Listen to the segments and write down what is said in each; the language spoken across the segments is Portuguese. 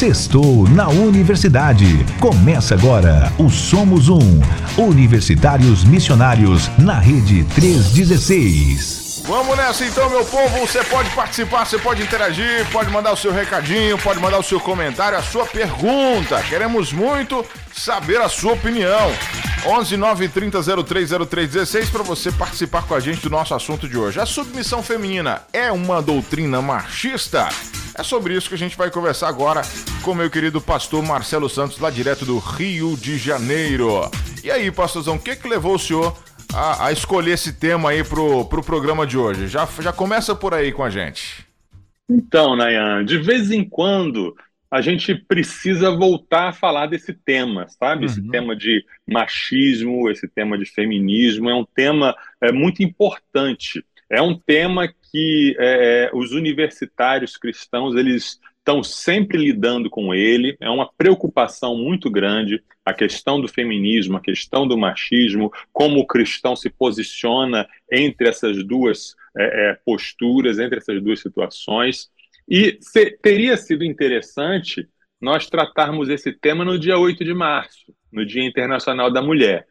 Sextou na Universidade. Começa agora o Somos Um. Universitários Missionários na Rede 316. Vamos nessa então, meu povo. Você pode participar, você pode interagir, pode mandar o seu recadinho, pode mandar o seu comentário, a sua pergunta. Queremos muito saber a sua opinião. 11 930 030316 para você participar com a gente do nosso assunto de hoje. A submissão feminina é uma doutrina machista? É sobre isso que a gente vai conversar agora com meu querido pastor Marcelo Santos, lá direto do Rio de Janeiro. E aí, pastorzão, o que, que levou o senhor a, a, escolher esse tema aí pro, pro programa de hoje? Já, já começa por aí com a gente. Então, Nayan, de vez em quando a gente precisa voltar a falar desse tema, sabe? Esse uhum. tema de machismo, esse tema de feminismo, é um tema é, muito importante. É um tema que é, é os universitários cristãos eles estão sempre lidando com ele. É uma preocupação muito grande a questão do feminismo, a questão do machismo, como o cristão se posiciona entre essas duas é, é posturas, entre essas duas situações. E se, teria sido interessante nós tratarmos esse tema no dia 8 de março, no Dia Internacional da Mulher.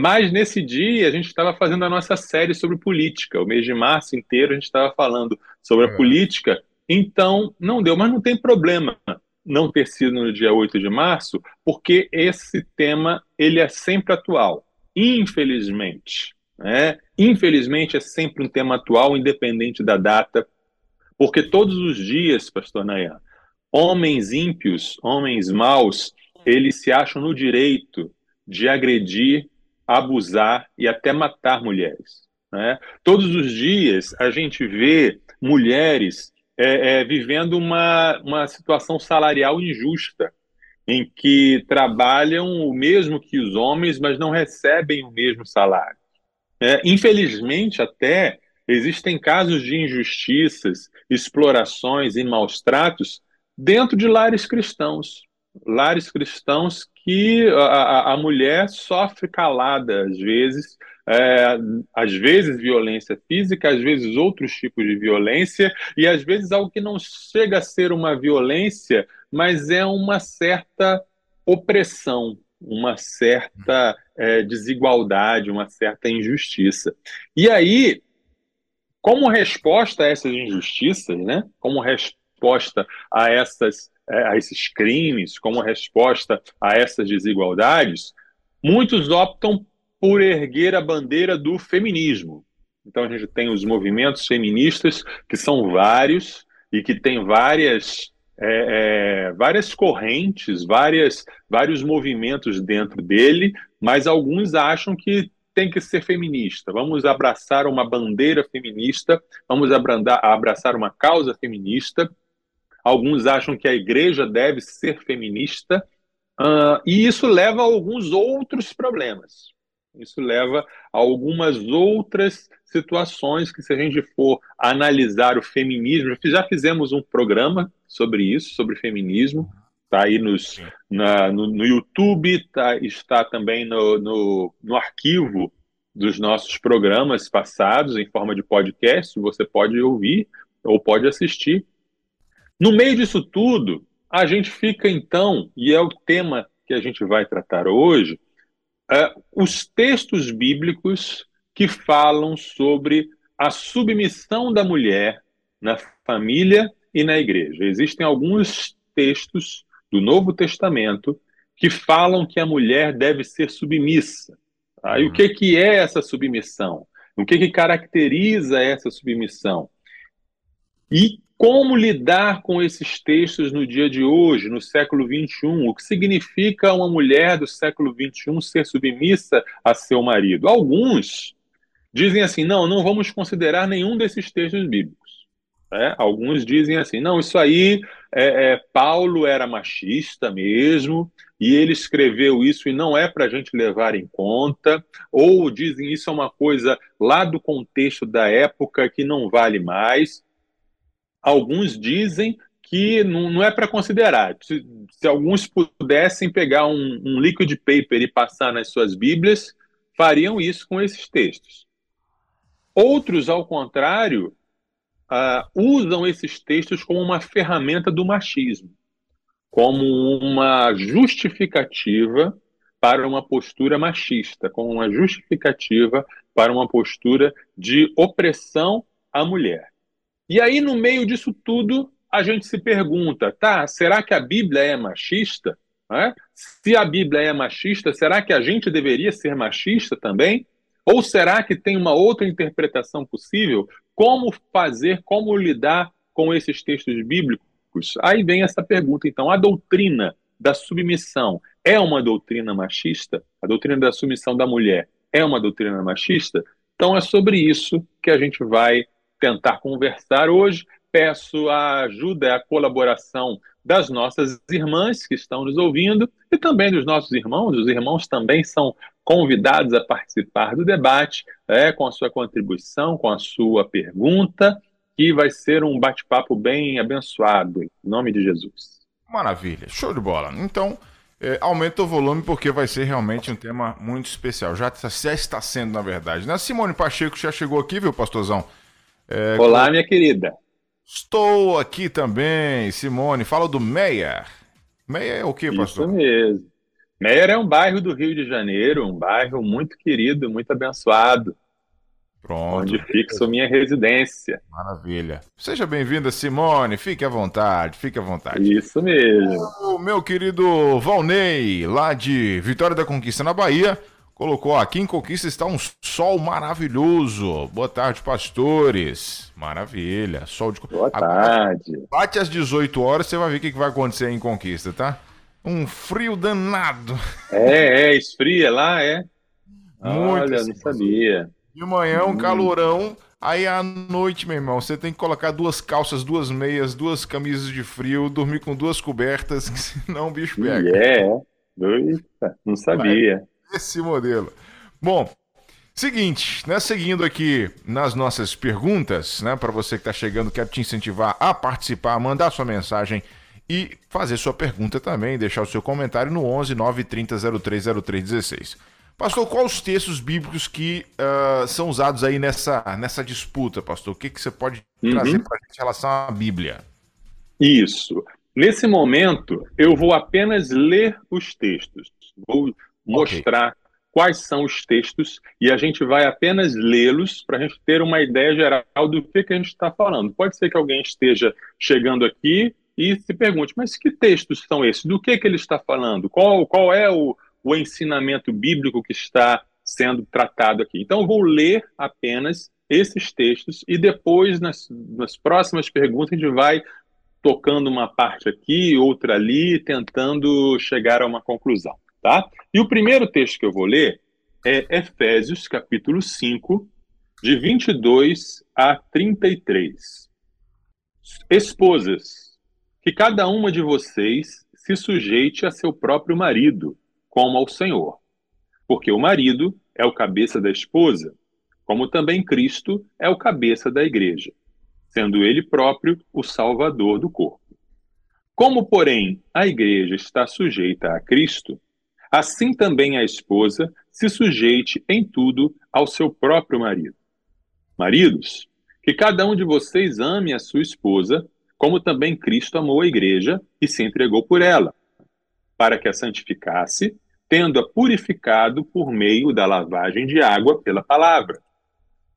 Mas nesse dia a gente estava fazendo a nossa série sobre política. O mês de março inteiro a gente estava falando sobre a é. política. Então não deu, mas não tem problema não ter sido no dia 8 de março, porque esse tema ele é sempre atual. Infelizmente, né? Infelizmente é sempre um tema atual, independente da data. Porque todos os dias, pastor Nayan, homens ímpios, homens maus, eles se acham no direito de agredir, abusar e até matar mulheres. Né? Todos os dias a gente vê mulheres é, é, vivendo uma, uma situação salarial injusta, em que trabalham o mesmo que os homens, mas não recebem o mesmo salário. É, infelizmente, até Existem casos de injustiças, explorações e maus tratos dentro de lares cristãos. Lares cristãos que a, a mulher sofre calada, às vezes, é, às vezes violência física, às vezes outros tipos de violência, e às vezes algo que não chega a ser uma violência, mas é uma certa opressão, uma certa é, desigualdade, uma certa injustiça. E aí como resposta a essas injustiças, né? como resposta a, essas, a esses crimes, como resposta a essas desigualdades, muitos optam por erguer a bandeira do feminismo. Então a gente tem os movimentos feministas, que são vários e que têm várias, é, é, várias correntes, várias, vários movimentos dentro dele, mas alguns acham que tem que ser feminista, vamos abraçar uma bandeira feminista, vamos abraçar uma causa feminista. Alguns acham que a igreja deve ser feminista, uh, e isso leva a alguns outros problemas. Isso leva a algumas outras situações que, se a gente for analisar o feminismo, já fizemos um programa sobre isso, sobre feminismo, está aí nos, na, no, no, YouTube, tá, está também no, no, no, arquivo dos nossos programas passados em forma de podcast, você pode ouvir ou pode assistir. No meio disso tudo, a gente fica então, e é o tema que a gente vai tratar hoje, é, os textos bíblicos que falam sobre a submissão da mulher na família e na igreja. Existem alguns textos do Novo Testamento que falam que a mulher deve ser submissa. Tá? E o que, que é essa submissão? O que, que caracteriza essa submissão? E como lidar com esses textos no dia de hoje, no século XXI? O que significa uma mulher do século XXI ser submissa a seu marido? Alguns dizem assim: não, não vamos considerar nenhum desses textos bíblicos. Né? Alguns dizem assim: não, isso aí, é, é, Paulo era machista mesmo, e ele escreveu isso e não é para a gente levar em conta, ou dizem isso é uma coisa lá do contexto da época que não vale mais. Alguns dizem que não, não é para considerar. Se, se, alguns pudessem pegar um, um liquid paper e passar nas suas Bíblias, fariam isso com esses textos. Outros, ao contrário, uh, usam esses textos como uma ferramenta do machismo. como uma justificativa para uma postura machista, como uma justificativa para uma postura de opressão à mulher. E aí, no meio disso tudo, a gente se pergunta, tá, será que a Bíblia é machista? É? Se a Bíblia é machista, será que a gente deveria ser machista também? Ou será que tem uma outra interpretação possível? Como fazer, como lidar com esses textos bíblicos? Aí vem essa pergunta, então, a doutrina da submissão é uma doutrina machista? A doutrina da submissão da mulher é uma doutrina machista? Então é sobre isso que a gente vai tentar conversar hoje. Peço a ajuda e a colaboração das nossas irmãs que estão nos ouvindo e também dos nossos irmãos. Os irmãos também são convidados a participar do debate, é, com a sua contribuição, com a sua pergunta, que vai ser um bate-papo bem abençoado, em nome de Jesus. Maravilha, show de bola. Então, é, aumenta o volume porque vai ser realmente um tema muito especial. Já, já está sendo, na verdade. Né? Simone Pacheco já chegou aqui, viu, pastorzão? É, Olá, com... minha querida. Estou aqui também, Simone. Fala do Meyer. Meyer é o que, pastor? Isso mesmo. Meyer é um bairro do Rio de Janeiro, um bairro muito querido, muito abençoado. Pronto. Onde fixo minha residência. Maravilha. Seja bem-vinda, Simone. Fique à vontade, fique à vontade. Isso mesmo. O meu querido Valnei, lá de Vitória da Conquista, na Bahia, colocou aqui em Conquista está um sol maravilhoso. Boa tarde, pastores. Maravilha. Sol de Boa tarde. Bate às 18 horas, você vai ver o que vai acontecer em Conquista, tá? Um frio danado. É, é, esfria lá, é. Muito Olha, não sabia. De manhã um calorão, aí à noite, meu irmão, você tem que colocar duas calças, duas meias, duas camisas de frio, dormir com duas cobertas, que senão o bicho pega. É, Eita, não sabia. Esse modelo. Bom, Seguinte, né, seguindo aqui nas nossas perguntas, né, para você que está chegando, quero te incentivar a participar, mandar sua mensagem e fazer sua pergunta também, deixar o seu comentário no 11 930 030316. Pastor, quais os textos bíblicos que uh, são usados aí nessa, nessa disputa, pastor? O que, que você pode uhum. trazer para a gente em relação à Bíblia? Isso. Nesse momento, eu vou apenas ler os textos. Vou mostrar okay. quais são os textos e a gente vai apenas lê-los para a gente ter uma ideia geral do que, que a gente está falando. Pode ser que alguém esteja chegando aqui e se pergunte, mas que textos são esses? Do que, que ele está falando? Qual, qual é o, o ensinamento bíblico que está sendo tratado aqui. Então, vou ler apenas esses textos e depois, nas, nas próximas perguntas, a gente vai tocando uma parte aqui, outra ali, tentando chegar a uma conclusão, tá? E o primeiro texto que eu vou ler é Efésios, capítulo 5, de 22 a 33. Esposas, que cada uma de vocês se sujeite a seu próprio marido, como ao Senhor. Porque o marido é o cabeça da esposa, como também Cristo é o cabeça da igreja, sendo ele próprio o salvador do corpo. Como, porém, a igreja está sujeita a Cristo, assim também a esposa se sujeite em tudo ao seu próprio marido. Maridos, que cada um de vocês ame a sua esposa, como também Cristo amou a igreja e se entregou por ela, para que a santificasse tendo-a purificado por meio da lavagem de água pela palavra,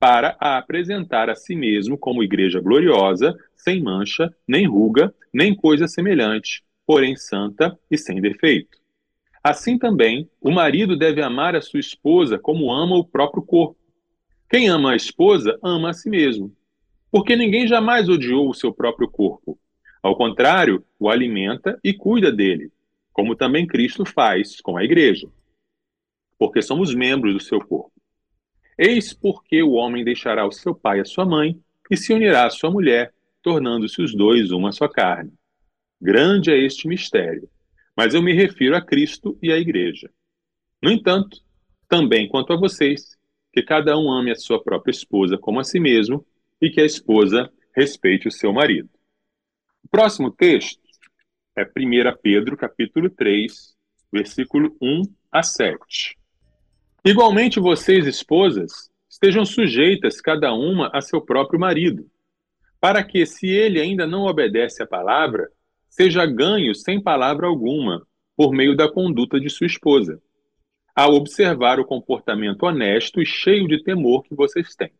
para a apresentar a si mesmo como igreja gloriosa, sem mancha, nem ruga, nem coisa semelhante, porém santa e sem defeito. Assim também, o marido deve amar a sua esposa como ama o próprio corpo. Quem ama a esposa, ama a si mesmo. Porque ninguém jamais odiou o seu próprio corpo. Ao contrário, o alimenta e cuida dele como também Cristo faz com a igreja, porque somos membros do seu corpo. Eis porque o homem deixará o seu pai e a sua mãe e se unirá à sua mulher, tornando-se os dois uma só carne. Grande é este mistério, mas eu me refiro a Cristo e à igreja. No entanto, também quanto a vocês, que cada um ame a sua própria esposa como a si mesmo e que a esposa respeite o seu marido. O próximo texto é 1 Pedro, capítulo 3, versículo 1 a 7. Igualmente, vocês, esposas, estejam sujeitas cada uma a seu próprio marido, para que, se ele ainda não obedece à palavra, seja ganho sem palavra alguma, por meio da conduta de sua esposa, ao observar o comportamento honesto e cheio de temor que vocês têm.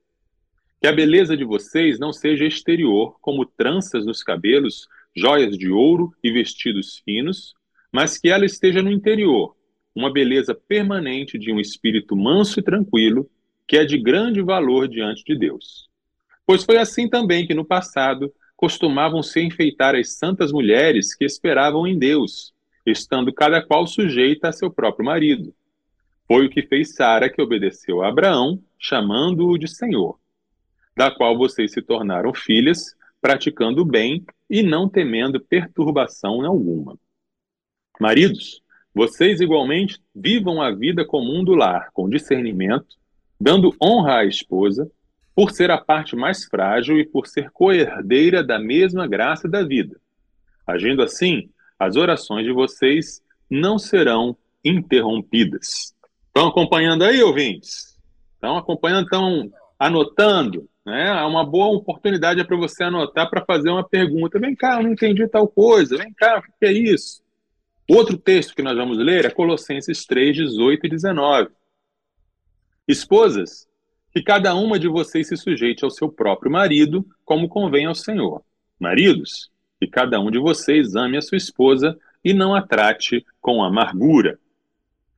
Que a beleza de vocês não seja exterior, como tranças nos cabelos, joias de ouro e vestidos finos, mas que ela esteja no interior, uma beleza permanente de um espírito manso e tranquilo, que é de grande valor diante de Deus. Pois foi assim também que no passado costumavam se enfeitar as santas mulheres que esperavam em Deus, estando cada qual sujeita a seu próprio marido. Foi o que fez Sara que obedeceu a Abraão, chamando-o de Senhor, da qual vocês se tornaram filhas, praticando o bem e não temendo perturbação alguma. Maridos, vocês igualmente vivam a vida comum do lar, com discernimento, dando honra à esposa, por ser a parte mais frágil e por ser coerdeira da mesma graça da vida. Agindo assim, as orações de vocês não serão interrompidas. Estão acompanhando aí, ouvintes? Estão acompanhando, estão anotando? Né? É uma boa oportunidade para você anotar para fazer uma pergunta. Vem cá, eu não entendi tal coisa. Vem cá, o que é isso? Outro texto que nós vamos ler é Colossenses 3, 18 e 19. Esposas, que cada uma de vocês se sujeite ao seu próprio marido, como convém ao Senhor. Maridos, que cada um de vocês ame a sua esposa e não a trate com amargura.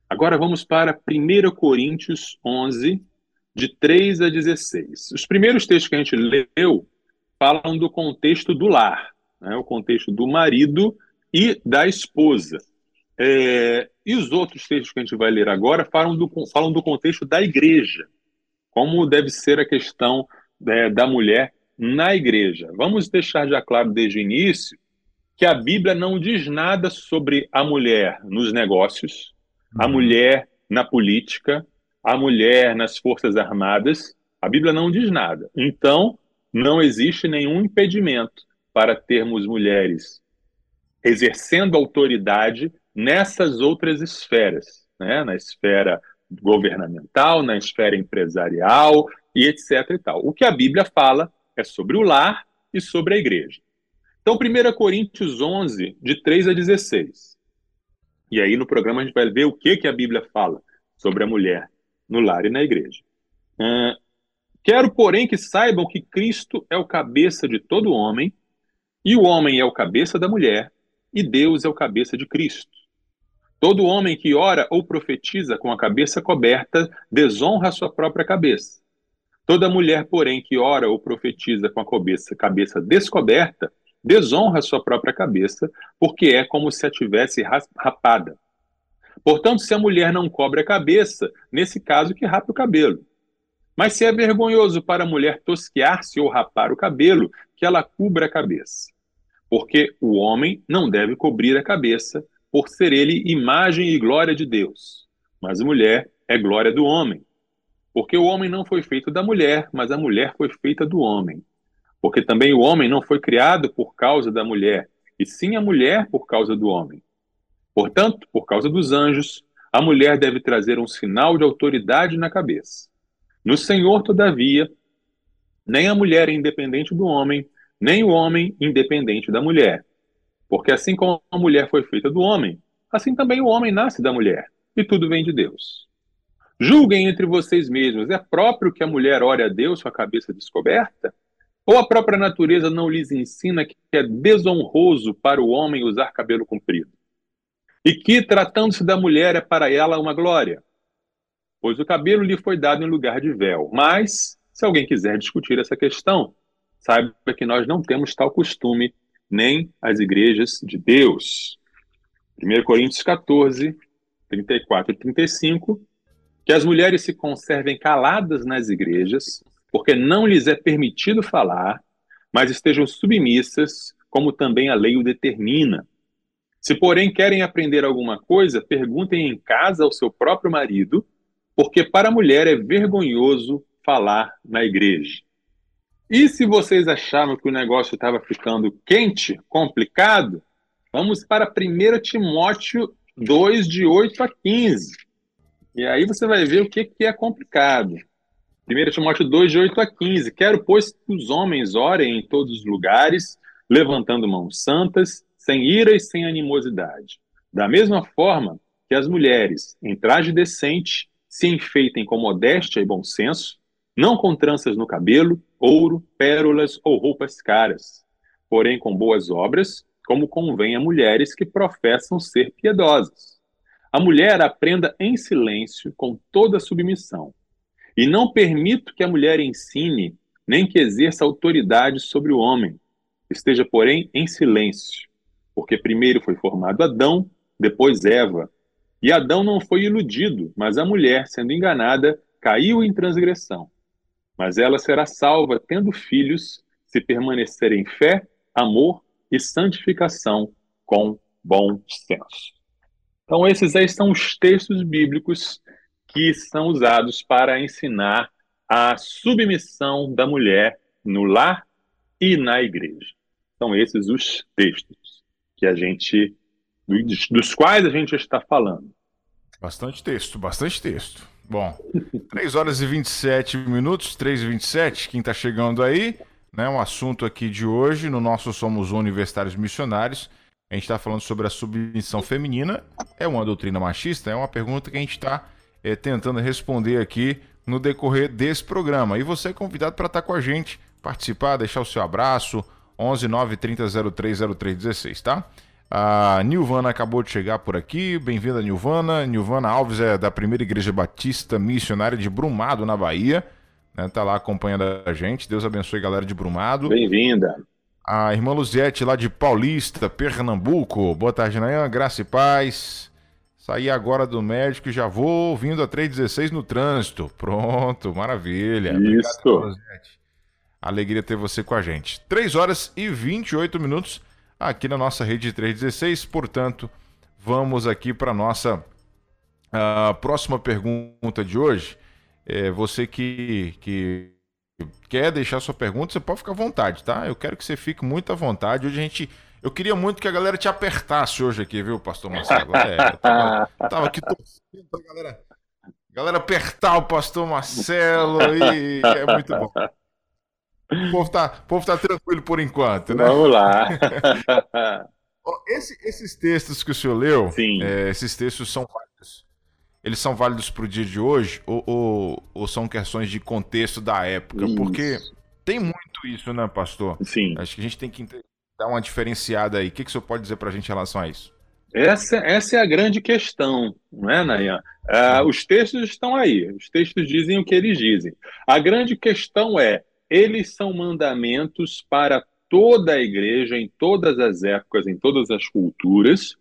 Agora vamos para 1 Coríntios 11, de 3 a 16. Os primeiros textos que a gente leu falam do contexto do lar, né? o contexto do marido e da esposa. É, e os outros textos que a gente vai ler agora falam do, falam do contexto da igreja, como deve ser a questão é, da mulher na igreja. Vamos deixar já claro desde o início que a Bíblia não diz nada sobre a mulher nos negócios, a uhum. mulher na política, a mulher nas forças armadas. A Bíblia não diz nada. Então, não existe nenhum impedimento para termos mulheres exercendo autoridade nessas outras esferas, né? na esfera governamental, na esfera empresarial e etc. E tal. O que a Bíblia fala é sobre o lar e sobre a igreja. Então, 1 Coríntios 11, de 3 a 16. E aí, no programa, a gente vai ver o que, que a Bíblia fala sobre a mulher no lar e na igreja. Uh, quero, porém, que saibam que Cristo é o cabeça de todo homem, e o homem é o cabeça da mulher, e Deus é o cabeça de Cristo. Todo homem que ora ou profetiza com a cabeça coberta desonra a sua própria cabeça. Toda mulher, porém, que ora ou profetiza com a cabeça, cabeça descoberta, desonra a sua própria cabeça, porque é como se a tivesse rapada. Portanto, se a mulher não cobre a cabeça, nesse caso que rapa o cabelo. Mas se é vergonhoso para a mulher tosquear-se ou rapar o cabelo, que ela cubra a cabeça porque o homem não deve cobrir a cabeça, por ser ele imagem e glória de Deus, mas mulher é glória do homem. Porque o homem não foi feito da mulher, mas a mulher foi feita do homem. Porque também o homem não foi criado por causa da mulher, e sim a mulher por causa do homem. Portanto, por causa dos anjos, a mulher deve trazer um sinal de autoridade na cabeça. No Senhor, todavia, nem a mulher é independente do homem, nem o homem independente da mulher. Porque assim como a mulher foi feita do homem, assim também o homem nasce da mulher, e tudo vem de Deus. Julguem entre vocês mesmos: é próprio que a mulher ore a Deus com a cabeça descoberta? Ou a própria natureza não lhes ensina que é desonroso para o homem usar cabelo comprido? E que, tratando-se da mulher, é para ela uma glória? Pois o cabelo lhe foi dado em lugar de véu. Mas, se alguém quiser discutir essa questão, saiba que nós não temos tal costume, nem as igrejas de Deus. 1 Coríntios 14, 34 e 35, que as mulheres se conservem caladas nas igrejas, porque não lhes é permitido falar, mas estejam submissas, como também a lei o determina. Se, porém, querem aprender alguma coisa, perguntem em casa ao seu próprio marido, porque para a mulher é vergonhoso falar na igreja. E se vocês achavam que o negócio estava ficando quente, complicado, vamos para 1 Timóteo 2, de 8 a 15. E aí você vai ver o que, que é complicado. 1 Timóteo 2, de 8 a 15. Quero, pois, que os homens orem em todos os lugares, levantando mãos santas, sem ira e sem animosidade. Da mesma forma que as mulheres, em traje decente, se enfeitem com modéstia e bom senso, não com tranças no cabelo, ouro, pérolas ou roupas caras, porém com boas obras, como convém a mulheres que professam ser piedosas. A mulher aprenda em silêncio, com toda submissão. E não permito que a mulher ensine, nem que exerça autoridade sobre o homem. Esteja, porém, em silêncio, porque primeiro foi formado Adão, depois Eva. E Adão não foi iludido, mas a mulher, sendo enganada, caiu em transgressão. Mas ela será salva, tendo filhos, se permanecer em fé, amor e santificação com bom senso. Então, esses aí são os textos bíblicos que são usados para ensinar a submissão da mulher no lar e na igreja. São esses os textos que a gente dos, dos quais a gente está falando. Bastante texto, bastante texto. Bom, 3 horas e 27 minutos, 3 e 27, quem está chegando aí, né, um assunto aqui de hoje, no nosso Somos Universitários Missionários, a gente está falando sobre a submissão feminina, é uma doutrina machista? É uma pergunta que a gente está é, tentando responder aqui no decorrer desse programa. E você é convidado para estar tá com a gente, participar, deixar o seu abraço, 11 9 30 03 03 16, tá? A Nilvana acabou de chegar por aqui. Bem-vinda, Nilvana. Nilvana Alves é da Primeira Igreja Batista Missionária de Brumado, na Bahia. Né, tá lá acompanhando a gente. Deus abençoe, galera de Brumado. Bem-vinda. A irmã Luziette, lá de Paulista, Pernambuco. Boa tarde, Nayan. Graça e paz. Saí agora do médico e já vou vindo a 316 no trânsito. Pronto, maravilha. Isso. Obrigado, Alegria ter você com a gente. 3 horas e 28 minutos aqui na nossa rede 316. Portanto, vamos aqui para a nossa uh, próxima pergunta de hoje. É, você que, que quer deixar sua pergunta, você pode ficar à vontade, tá? Eu quero que você fique muito à vontade. Hoje a gente. Eu queria muito que a galera te apertasse hoje aqui, viu, pastor Marcelo? É, eu tava, tava aqui torcendo pra galera, galera apertar o pastor Marcelo e é muito bom. O povo tá, o povo tá tranquilo por enquanto, né? Vamos lá. Esse, esses textos que o senhor leu, é, esses textos são válidos. Eles são válidos para o dia de hoje ou, ou, ou, são questões de contexto da época? Isso. Porque tem muito isso, né, pastor? Sim. Acho que a gente tem que dar uma diferenciada aí. O que, que o senhor pode dizer para a gente em relação a isso? Essa, essa é a grande questão, não é, Nayan? Uh, os textos estão aí, os textos dizem o que eles dizem. A grande questão é: eles são mandamentos para toda a igreja, em todas as épocas, em todas as culturas,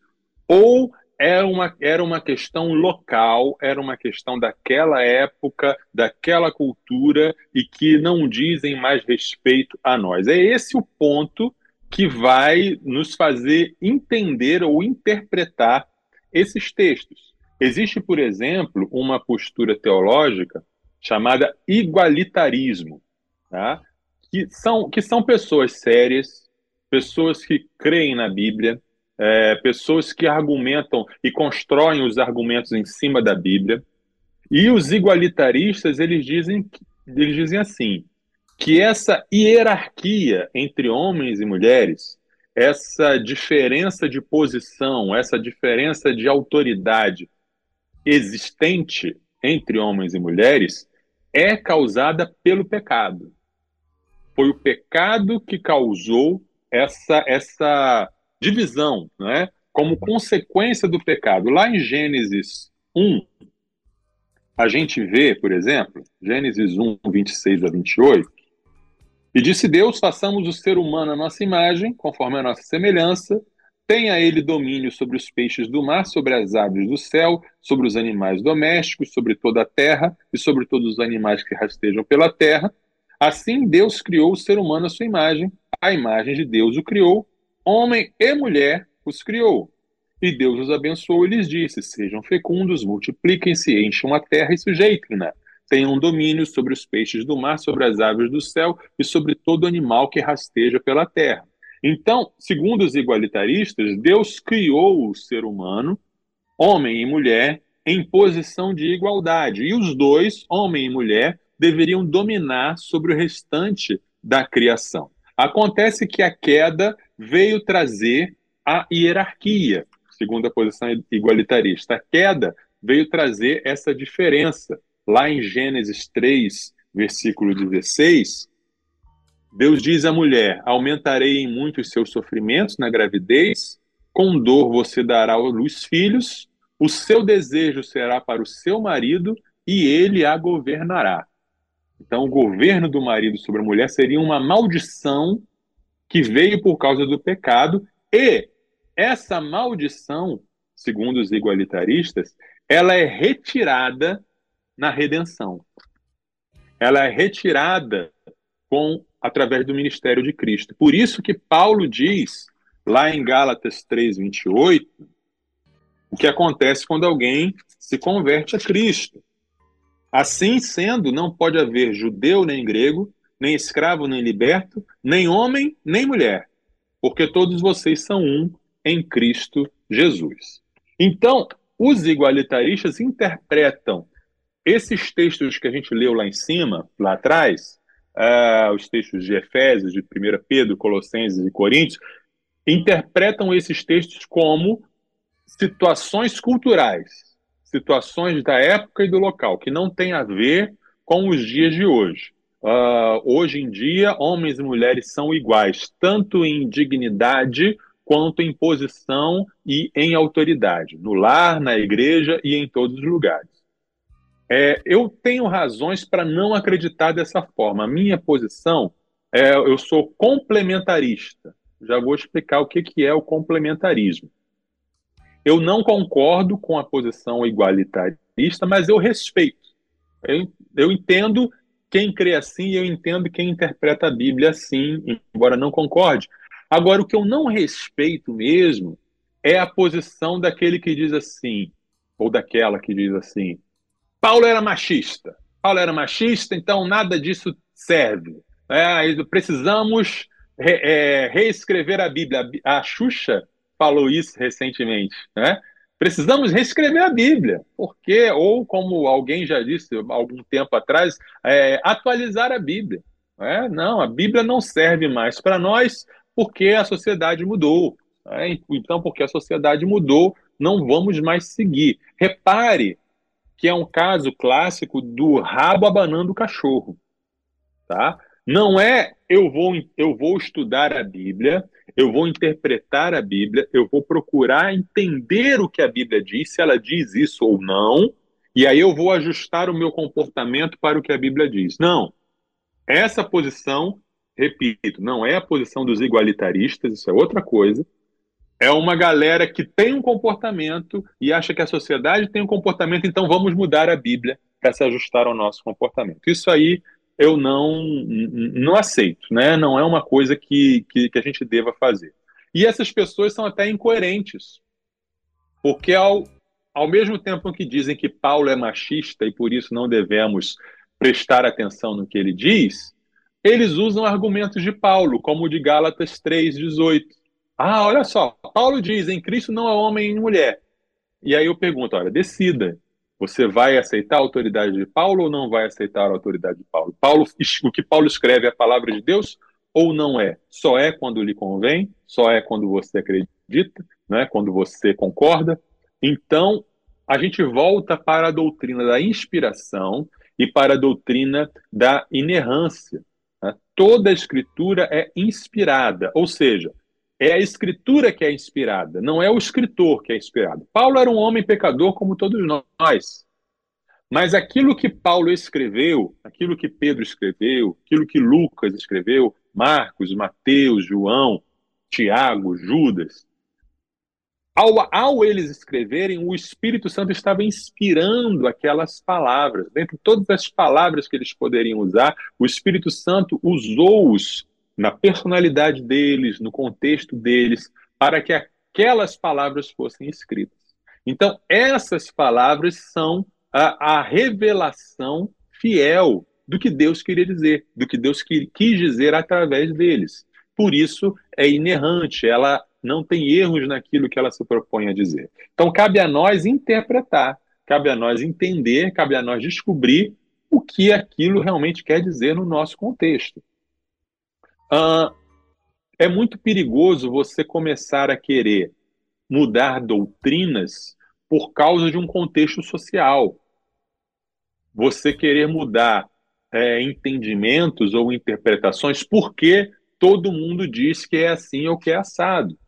ou era uma, era uma questão local, era uma questão daquela época, daquela cultura, e que não dizem mais respeito a nós. É esse o ponto que vai nos fazer entender ou interpretar esses textos. Existe, por exemplo, uma postura teológica chamada igualitarismo tá? que, são, que são pessoas sérias, pessoas que creem na Bíblia, é, pessoas que argumentam e constroem os argumentos em cima da Bíblia. E os igualitaristas, eles dizem, eles dizem assim, que essa hierarquia entre homens e mulheres, essa diferença de posição, essa diferença de autoridade existente entre homens e mulheres é causada pelo pecado. Foi o pecado que causou essa, essa divisão, né? como consequência do pecado. Lá em Gênesis 1, a gente vê, por exemplo, Gênesis 1, 26 a 28, e disse Deus: façamos o ser humano à nossa imagem, conforme a nossa semelhança, tenha ele domínio sobre os peixes do mar, sobre as aves do céu, sobre os animais domésticos, sobre toda a terra e sobre todos os animais que rastejam pela terra. Assim Deus criou o ser humano à sua imagem, a imagem de Deus o criou, homem e mulher os criou. E Deus os abençoou e lhes disse: Sejam fecundos, multipliquem-se, encham a terra e sujeitem-na. Tenham domínio sobre os peixes do mar, sobre as aves do céu e sobre todo animal que rasteja pela terra. Então, segundo os igualitaristas, Deus criou o ser humano, homem e mulher, em posição de igualdade. E os dois, homem e mulher, deveriam dominar sobre o restante da criação. Acontece que a queda veio trazer a hierarquia, segundo a posição igualitarista. A queda veio trazer essa diferença. Lá em Gênesis 3, versículo 16, Deus diz à mulher: Aumentarei em muito os seus sofrimentos na gravidez, com dor você dará à luz filhos, o seu desejo será para o seu marido e ele a governará. Então, o governo do marido sobre a mulher seria uma maldição que veio por causa do pecado, e essa maldição, segundo os igualitaristas, ela é retirada na redenção. Ela é retirada com através do ministério de Cristo. Por isso que Paulo diz lá em Gálatas 3:28 o que acontece quando alguém se converte a Cristo. Assim sendo, não pode haver judeu nem grego, nem escravo nem liberto, nem homem nem mulher, porque todos vocês são um em Cristo Jesus. Então, os igualitaristas interpretam esses textos que a gente leu lá em cima, lá atrás, uh, os textos de Efésios, de 1 Pedro, Colossenses e Coríntios, interpretam esses textos como situações culturais, situações da época e do local, que não tem a ver com os dias de hoje. Uh, hoje em dia, homens e mulheres são iguais, tanto em dignidade quanto em posição e em autoridade, no lar, na igreja e em todos os lugares. É, eu tenho razões para não acreditar dessa forma. A minha posição é eu sou complementarista. Já vou explicar o que, que é o complementarismo. Eu não concordo com a posição igualitarista, mas eu respeito. Eu, eu entendo quem crê assim eu entendo quem interpreta a Bíblia assim, embora não concorde. Agora, o que eu não respeito mesmo é a posição daquele que diz assim, ou daquela que diz assim: Paulo era machista. Paulo era machista, então nada disso serve. É, precisamos re, é, reescrever a Bíblia. A Xuxa falou isso recentemente, né? Precisamos reescrever a Bíblia, porque, ou como alguém já disse algum tempo atrás, é, atualizar a Bíblia. É, não, a Bíblia não serve mais para nós porque a sociedade mudou. É, então, porque a sociedade mudou, não vamos mais seguir. Repare que é um caso clássico do rabo abanando o cachorro. Tá? Não é eu vou, eu vou estudar a Bíblia, eu vou interpretar a Bíblia, eu vou procurar entender o que a Bíblia diz, se ela diz isso ou não, e aí eu vou ajustar o meu comportamento para o que a Bíblia diz. Não. Essa posição, repito, não é a posição dos igualitaristas, isso é outra coisa. É uma galera que tem um comportamento e acha que a sociedade tem um comportamento, então vamos mudar a Bíblia para se ajustar ao nosso comportamento. Isso aí eu não, não aceito, né? Não é uma coisa que, que, que a gente deva fazer. E essas pessoas são até incoerentes, porque ao, ao mesmo tempo que dizem que Paulo é machista e por isso não devemos prestar atenção no que ele diz, eles usam argumentos de Paulo, como o de Gálatas 3,18. Ah, olha só, Paulo diz: em Cristo não há homem e mulher. E aí eu pergunto: olha, decida. Você vai aceitar a autoridade de Paulo ou não vai aceitar a autoridade de Paulo? Paulo o que Paulo escreve é a palavra de Deus ou não é? Só é quando lhe convém? Só é quando você acredita? Né? Quando você concorda? Então, a gente volta para a doutrina da inspiração e para a doutrina da inerrância. Né? Toda a escritura é inspirada, ou seja, é a escritura que é inspirada, não é o escritor que é inspirado. Paulo era um homem pecador como todos nós. Mas aquilo que Paulo escreveu, aquilo que Pedro escreveu, aquilo que Lucas escreveu, Marcos, Mateus, João, Tiago, Judas, ao, ao, eles escreverem, o Espírito Santo estava inspirando aquelas palavras. Dentre todas as palavras que eles poderiam usar, o Espírito Santo usou-os na personalidade deles, no contexto deles, para que aquelas palavras fossem escritas. Então, essas palavras são a, a revelação fiel do que Deus queria dizer, do que Deus quis dizer através deles. Por isso, é inerrante, ela não tem erros naquilo que ela se propõe a dizer. Então, cabe a nós interpretar, cabe a nós entender, cabe a nós descobrir o que aquilo realmente quer dizer no nosso contexto. Uh, é muito perigoso você começar a querer mudar doutrinas por causa de um contexto social. Você querer mudar é, entendimentos ou interpretações porque todo mundo diz que é assim ou que é assado.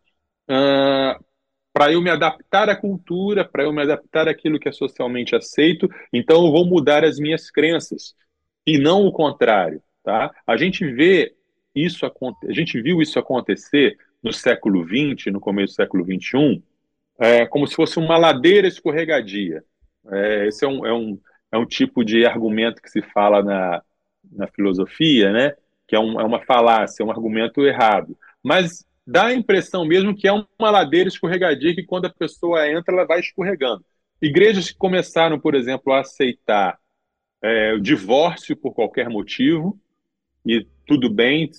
Uh, para eu me adaptar à cultura, para eu me adaptar àquilo que é socialmente aceito, então eu vou mudar as minhas crenças e não o contrário, tá? A gente vê isso a gente viu isso acontecer no século XX, no começo do século XXI, é, como se fosse uma ladeira escorregadia. É, esse é um, é, um, é um tipo de argumento que se fala na, na filosofia, né? que é, um, é uma falácia, é um argumento errado. Mas dá a impressão mesmo que é uma ladeira escorregadia que quando a pessoa entra, ela vai escorregando. Igrejas que começaram, por exemplo, a aceitar é, o divórcio por qualquer motivo, e tudo bem,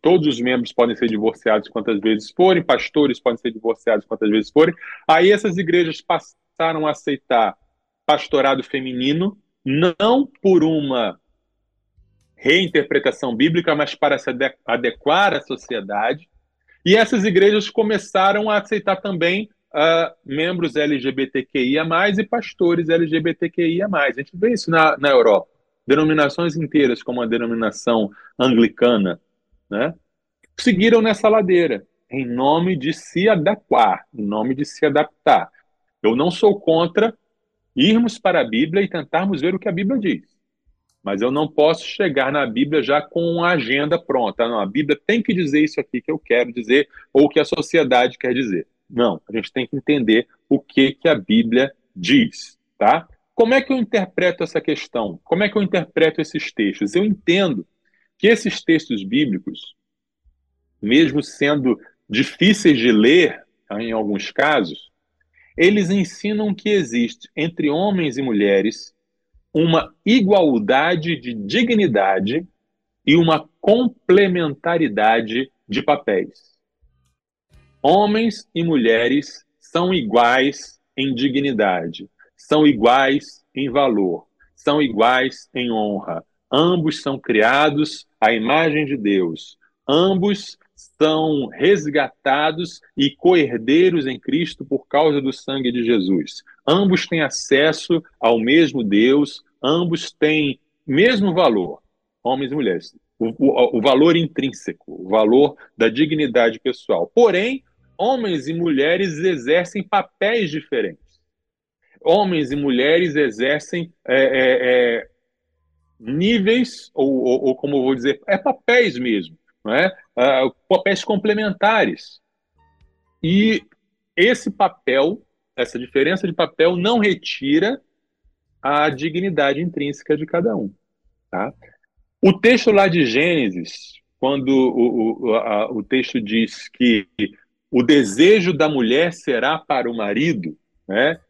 todos os membros podem ser divorciados quantas vezes forem, pastores podem ser divorciados quantas vezes forem. Aí essas igrejas passaram a aceitar pastorado feminino, não por uma reinterpretação bíblica, mas para se adequar à sociedade. E essas igrejas começaram a aceitar também uh, membros LGBTQIA, e pastores LGBTQIA. A gente vê isso na, na Europa denominações inteiras, como a denominação anglicana, né, seguiram nessa ladeira, em nome de se adequar, em nome de se adaptar. Eu não sou contra irmos para a Bíblia e tentarmos ver o que a Bíblia diz. Mas eu não posso chegar na Bíblia já com a agenda pronta. Não, a Bíblia tem que dizer isso aqui que eu quero dizer, ou que a sociedade quer dizer. Não, a gente tem que entender o que, que a Bíblia diz, tá? Como é que eu interpreto essa questão? Como é que eu interpreto esses textos? Eu entendo que esses textos bíblicos, mesmo sendo difíceis de ler em alguns casos, eles ensinam que existe entre homens e mulheres uma igualdade de dignidade e uma complementaridade de papéis. Homens e mulheres são iguais em dignidade são iguais em valor, são iguais em honra. Ambos são criados à imagem de Deus. Ambos são resgatados e coerdeiros em Cristo por causa do sangue de Jesus. Ambos têm acesso ao mesmo Deus, ambos têm mesmo valor, homens e mulheres. O, o, o valor intrínseco, o valor da dignidade pessoal. Porém, homens e mulheres exercem papéis diferentes homens e mulheres exercem é, é, é, níveis, ou, ou, ou, como eu vou dizer, é papéis mesmo, não é? Uh, papéis complementares. E esse papel, essa diferença de papel, não retira a dignidade intrínseca de cada um. Tá? O texto lá de Gênesis, quando o, o, a, o texto diz que o desejo da mulher será para o marido, né?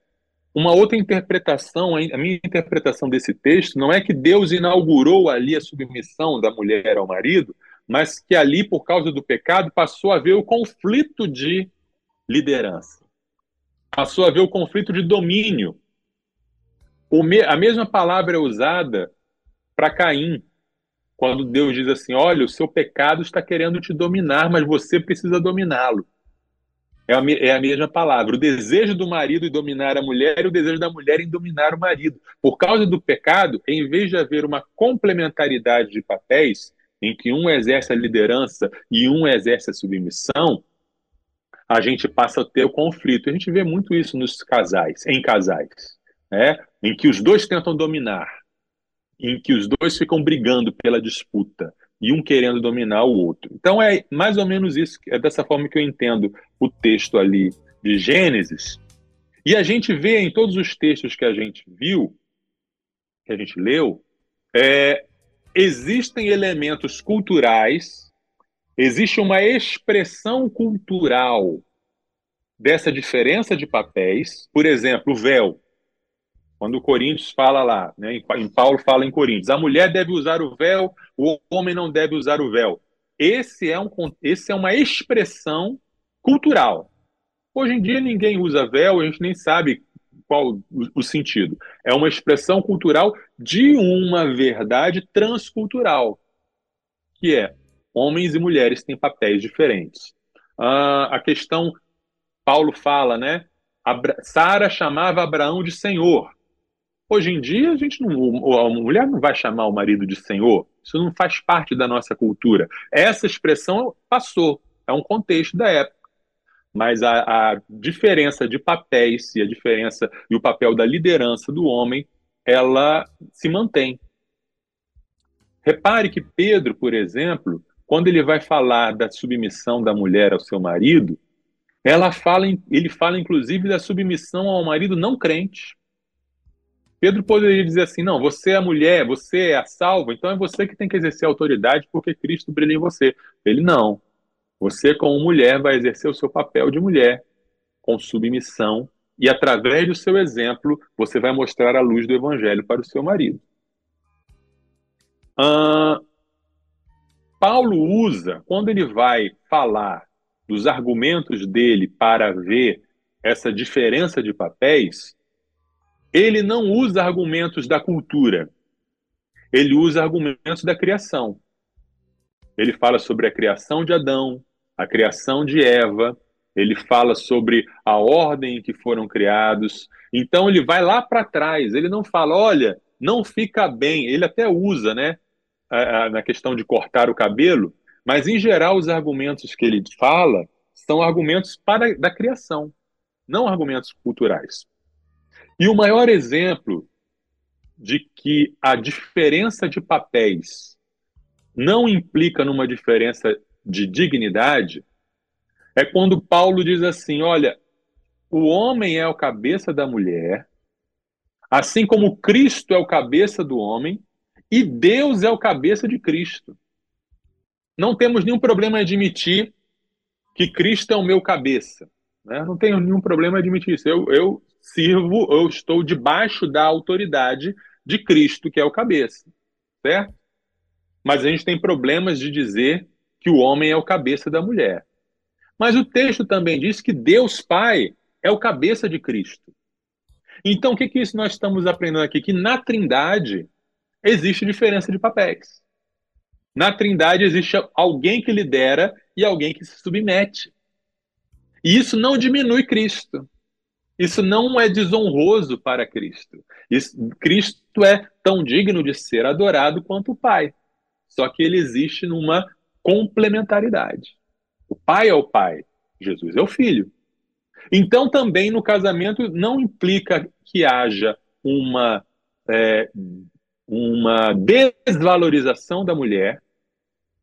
Uma outra interpretação, a minha interpretação desse texto, não é que Deus inaugurou ali a submissão da mulher ao marido, mas que ali, por causa do pecado, passou a haver o conflito de liderança. Passou a haver o conflito de domínio. a mesma palavra é usada para Caim, quando Deus diz assim: Olha, o seu pecado está querendo te dominar, mas você precisa dominá-lo. É a, é a mesma palavra. O desejo do marido em dominar a mulher e o desejo da mulher em dominar o marido. Por causa do pecado, em vez de haver uma complementaridade de papéis, em que um exerce a liderança e um exerce a submissão, a gente passa a ter o conflito. A gente vê muito isso nos casais, em casais, né? em que os dois tentam dominar, em que os dois ficam brigando pela disputa e um querendo dominar o outro. Então é mais ou menos isso, é dessa forma que eu entendo o texto ali de Gênesis. E a gente vê em todos os textos que a gente viu, que a gente leu, é, existem elementos culturais, existe uma expressão cultural dessa diferença de papéis. Por exemplo, o véu. Quando o Coríntios fala lá, né, em Paulo fala em Coríntios, a mulher deve usar o véu, o homem não deve usar o véu. Esse é, um, esse é uma expressão cultural. Hoje em dia ninguém usa véu, a gente nem sabe qual o, o sentido. É uma expressão cultural de uma verdade transcultural, que é homens e mulheres têm papéis diferentes. Uh, a questão, Paulo fala, né? Sara chamava Abraão de Senhor. Hoje em dia, a gente não, a mulher não vai chamar o marido de Senhor. Isso não faz parte da nossa cultura. Essa expressão passou, é um contexto da época. Mas a, a diferença de papéis e a diferença e o papel da liderança do homem, ela se mantém. Repare que Pedro, por exemplo, quando ele vai falar da submissão da mulher ao seu marido, ela fala, ele fala inclusive da submissão ao marido não crente. Pedro poderia dizer assim: não, você é a mulher, você é a salva, então é você que tem que exercer a autoridade porque Cristo brilha em você. Ele não. Você, como mulher, vai exercer o seu papel de mulher com submissão e, através do seu exemplo, você vai mostrar a luz do evangelho para o seu marido. Paulo usa, quando ele vai falar dos argumentos dele para ver essa diferença de papéis, ele não usa argumentos da cultura, ele usa argumentos da criação. Ele fala sobre a criação de Adão, a criação de Eva, ele fala sobre a ordem em que foram criados. Então ele vai lá para trás, ele não fala, olha, não fica bem. Ele até usa, né, na questão de cortar o cabelo, mas em geral os argumentos que ele fala são argumentos para da criação, não argumentos culturais. E o maior exemplo de que a diferença de papéis não implica numa diferença de dignidade é quando Paulo diz assim: olha, o homem é o cabeça da mulher, assim como Cristo é o cabeça do homem, e Deus é o cabeça de Cristo. Não temos nenhum problema em admitir que Cristo é o meu cabeça. Né? Não tenho nenhum problema em admitir isso. Eu, eu sirvo, eu estou debaixo da autoridade de Cristo, que é o cabeça. Certo? Mas a gente tem problemas de dizer que o homem é o cabeça da mulher. Mas o texto também diz que Deus Pai é o cabeça de Cristo. Então, o que, que isso nós estamos aprendendo aqui? Que na Trindade existe diferença de papéis. Na Trindade existe alguém que lidera e alguém que se submete. E isso não diminui Cristo. Isso não é desonroso para Cristo. Isso, Cristo é tão digno de ser adorado quanto o Pai. Só que ele existe numa complementaridade. O Pai é o Pai, Jesus é o Filho. Então, também no casamento não implica que haja uma, é, uma desvalorização da mulher,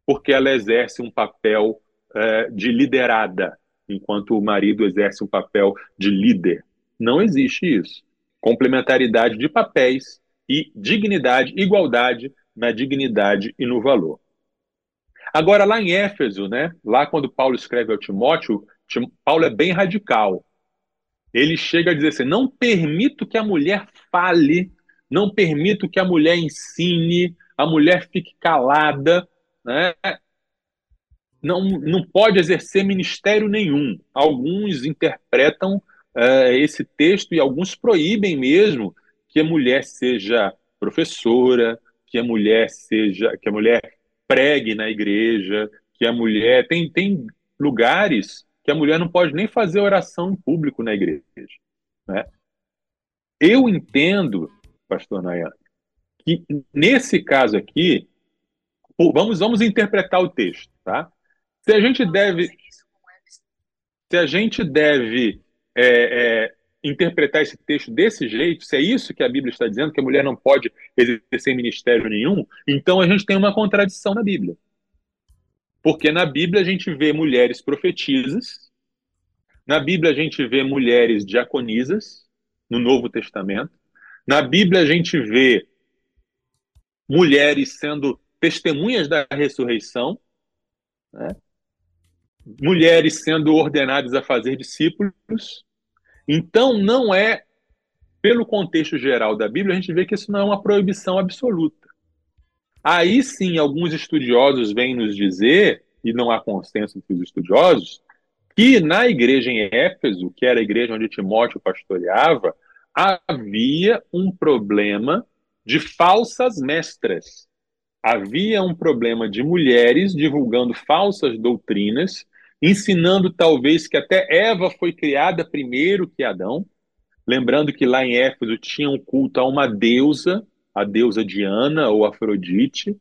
porque ela exerce um papel é, de liderada, enquanto o marido exerce um papel de líder. Não existe isso. Complementaridade de papéis e dignidade, igualdade na dignidade e no valor. Agora, lá em Éfeso, né, lá quando Paulo escreve ao Timóteo, Paulo é bem radical. Ele chega a dizer assim: não permito que a mulher fale, não permito que a mulher ensine, a mulher fique calada, né? Não, não pode exercer ministério nenhum. Alguns interpretam uh, esse texto e alguns proíbem mesmo que a mulher seja professora, que a mulher seja, que a mulher pregue na igreja, que a mulher tem tem lugares que a mulher não pode nem fazer oração em público na igreja, né? Eu entendo, pastor Nayane, que nesse caso aqui, vamos vamos interpretar o texto, tá? Se a gente deve. Se a gente deve é, é, interpretar esse texto desse jeito, se é isso que a Bíblia está dizendo, que a mulher não pode exercer ministério nenhum, então a gente tem uma contradição na Bíblia. Porque na Bíblia a gente vê mulheres profetisas, na Bíblia a gente vê mulheres diaconisas, no Novo Testamento, na Bíblia a gente vê mulheres sendo testemunhas da ressurreição, né? Mulheres sendo ordenadas a fazer discípulos. Então, não é, pelo contexto geral da Bíblia, a gente vê que isso não é uma proibição absoluta. Aí sim, alguns estudiosos vêm nos dizer, e não há consenso entre os estudiosos, que na igreja em Éfeso, que era a igreja onde Timóteo pastoreava, havia um problema de falsas mestras. havia um problema de mulheres divulgando falsas doutrinas, ensinando talvez que até Eva foi criada primeiro que Adão. Lembrando que lá em Éfeso tinha um culto a uma deusa, a deusa Diana ou Afrodite.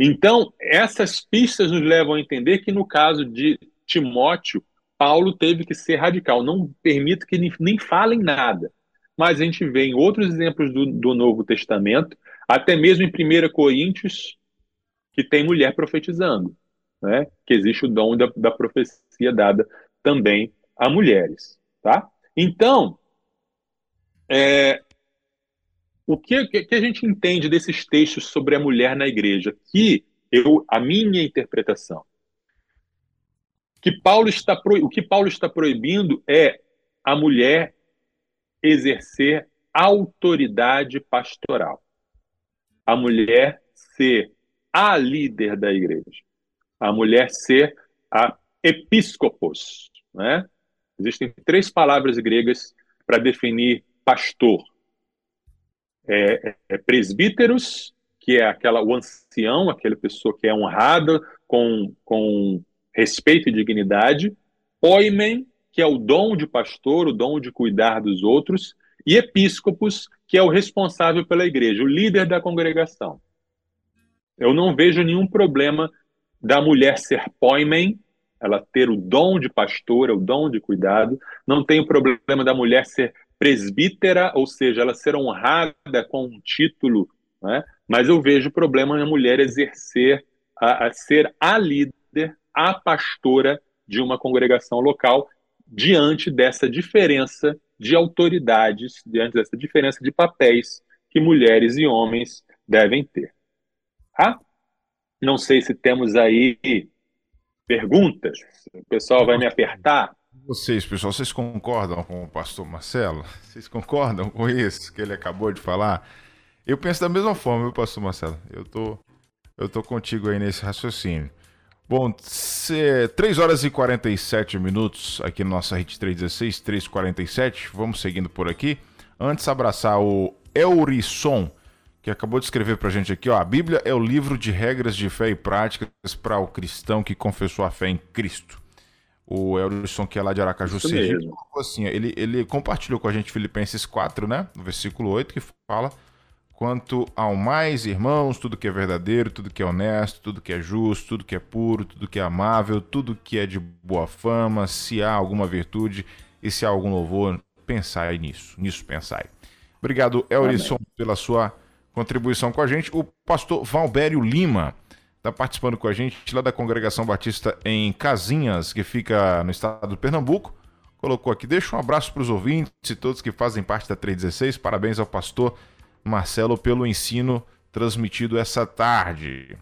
Então, essas pistas nos levam a entender que no caso de Timóteo, Paulo teve que ser radical, não permita que nem falem nada. Mas a gente vê em outros exemplos do, do Novo Testamento, até mesmo em 1 Coríntios, que tem mulher profetizando, né? que existe o dom da, da profecia dada também a mulheres. Tá? Então, é, o que, que, a gente entende desses textos sobre a mulher na igreja? Que eu, a minha interpretação, que Paulo está o que Paulo está proibindo é a mulher exercer autoridade pastoral, a mulher ser a líder da igreja, a mulher ser a episcopos, né? Existem três palavras gregas para definir pastor é, é, é presbíteros, que é aquela o ancião, aquela pessoa que é honrada com, com respeito e dignidade, oimen, que é o dom de pastor, o dom de cuidar dos outros, e episcopos, que é o responsável pela igreja, o líder da congregação. Eu não vejo nenhum problema da mulher ser poimen, ela ter o dom de pastora, o dom de cuidado. Não tem o problema da mulher ser presbítera, ou seja, ela ser honrada com um título, né? mas eu vejo problema na mulher exercer, a, a ser a líder, a pastora de uma congregação local, diante dessa diferença de autoridades, diante dessa diferença de papéis que mulheres e homens devem ter. Tá? Não sei se temos aí perguntas. O pessoal vai me apertar. Vocês, pessoal, vocês concordam com o pastor Marcelo? Vocês concordam com isso que ele acabou de falar? Eu penso da mesma forma, viu, pastor Marcelo? Eu tô, eu tô contigo aí nesse raciocínio. Bom, 3 horas e 47 minutos aqui na nossa Hit 316, 347. Vamos seguindo por aqui. Antes, abraçar o Eurisson, que acabou de escrever pra gente aqui, ó. A Bíblia é o livro de regras de fé e práticas para o cristão que confessou a fé em Cristo o Elson, que é lá de Aracaju, Sergipe, assim, ele, ele compartilhou com a gente Filipenses 4, né? No versículo 8, que fala: Quanto ao mais, irmãos, tudo que é verdadeiro, tudo que é honesto, tudo que é justo, tudo que é puro, tudo que é amável, tudo que é de boa fama, se há alguma virtude e se há algum louvor, pensai nisso, nisso pensai. Obrigado, Elson, pela sua contribuição com a gente. O pastor Valbério Lima está participando com a gente lá da Congregação Batista em Casinhas, que fica no estado do Pernambuco. Colocou aqui, deixa um abraço para os ouvintes e todos que fazem parte da 316. Parabéns ao pastor Marcelo pelo ensino transmitido essa tarde.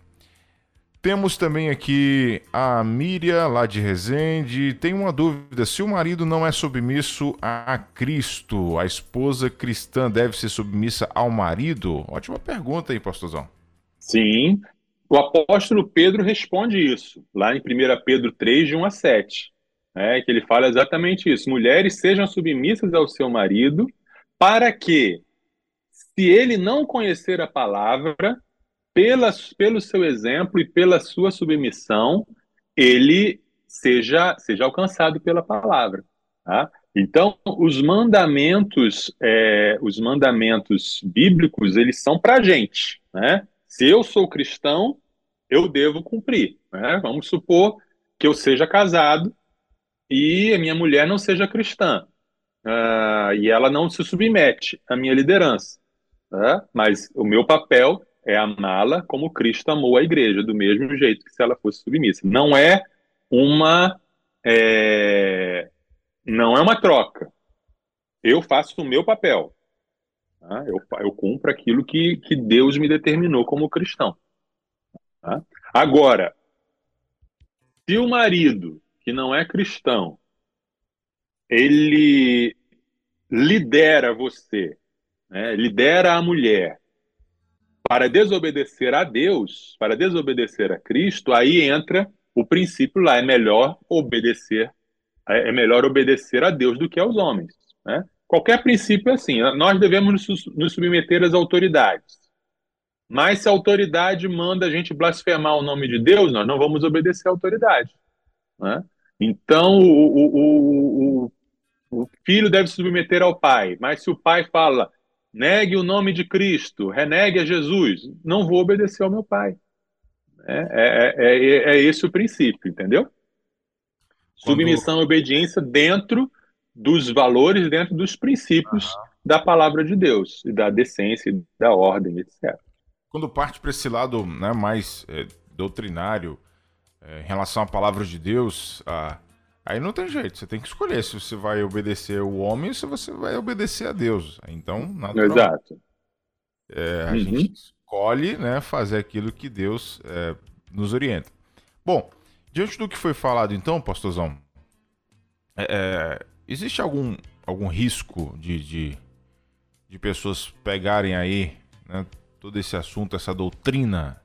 Temos também aqui a Míria, lá de Resende. Tem uma dúvida: se o marido não é submisso a Cristo, a esposa cristã deve ser submissa ao marido? Ótima pergunta aí, pastorzão. Sim, o apóstolo Pedro responde isso, lá em 1 Pedro 3, de 1 a 7, né, que ele fala exatamente isso. Mulheres sejam submissas ao seu marido, para que, se ele não conhecer a palavra, pela, pelo seu exemplo e pela sua submissão, ele seja, seja alcançado pela palavra. Tá? Então, os mandamentos, é, os mandamentos bíblicos, eles são para gente, né? Se eu sou cristão, eu devo cumprir. Né? Vamos supor que eu seja casado e a minha mulher não seja cristã. Uh, e ela não se submete à minha liderança. Né? Mas o meu papel é amá-la como Cristo amou a igreja, do mesmo jeito que se ela fosse submissa. Não é uma é, não é uma troca. Eu faço o meu papel. Tá? Eu, eu cumpro aquilo que, que Deus me determinou como cristão. Tá? Agora, se o marido que não é cristão ele lidera você, né, lidera a mulher para desobedecer a Deus, para desobedecer a Cristo, aí entra o princípio lá, é melhor obedecer, é melhor obedecer a Deus do que aos homens. Né? Qualquer princípio é assim, nós devemos nos submeter às autoridades Mas se a autoridade manda a gente blasfemar o nome de Deus, nós não vamos obedecer à autoridade. Né? Então, o, o, o, o filho deve se submeter ao pai, mas se o pai fala, negue o nome de Cristo, renegue a Jesus, não vou obedecer ao meu pai. É, é, é, é esse o princípio, entendeu? Quando... Submissão e obediência dentro dos valores, dentro dos princípios uhum. da palavra de Deus, e da decência, e da ordem, etc. Quando parte para esse lado né, mais é, doutrinário, é, em relação à palavra de Deus, a... aí não tem jeito, você tem que escolher se você vai obedecer o homem ou se você vai obedecer a Deus. Então, natural, Exato. É, a uhum. gente escolhe né, fazer aquilo que Deus é, nos orienta. Bom, diante do que foi falado então, pastorzão, é, é, existe algum, algum risco de, de, de pessoas pegarem aí né, todo esse assunto, essa doutrina,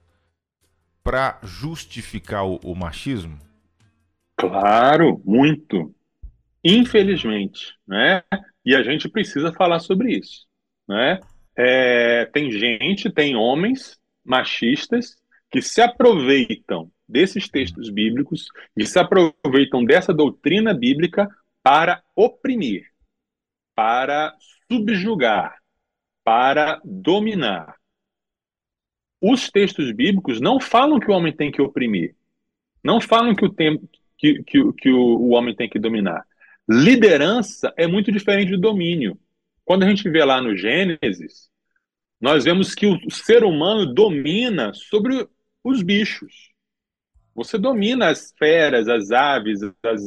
para justificar o, o machismo? Claro, muito. Infelizmente, né? E a gente precisa falar sobre isso, né? É, tem gente, tem homens machistas que se aproveitam desses textos bíblicos e se aproveitam dessa doutrina bíblica para oprimir, para subjugar, para dominar. Os textos bíblicos não falam que o homem tem que oprimir, não falam que o, tempo, que, que, que o, o homem tem que dominar. Liderança é muito diferente de domínio. Quando a gente vê lá no Gênesis, nós vemos que o ser humano domina sobre os bichos. Você domina as feras, as aves, as,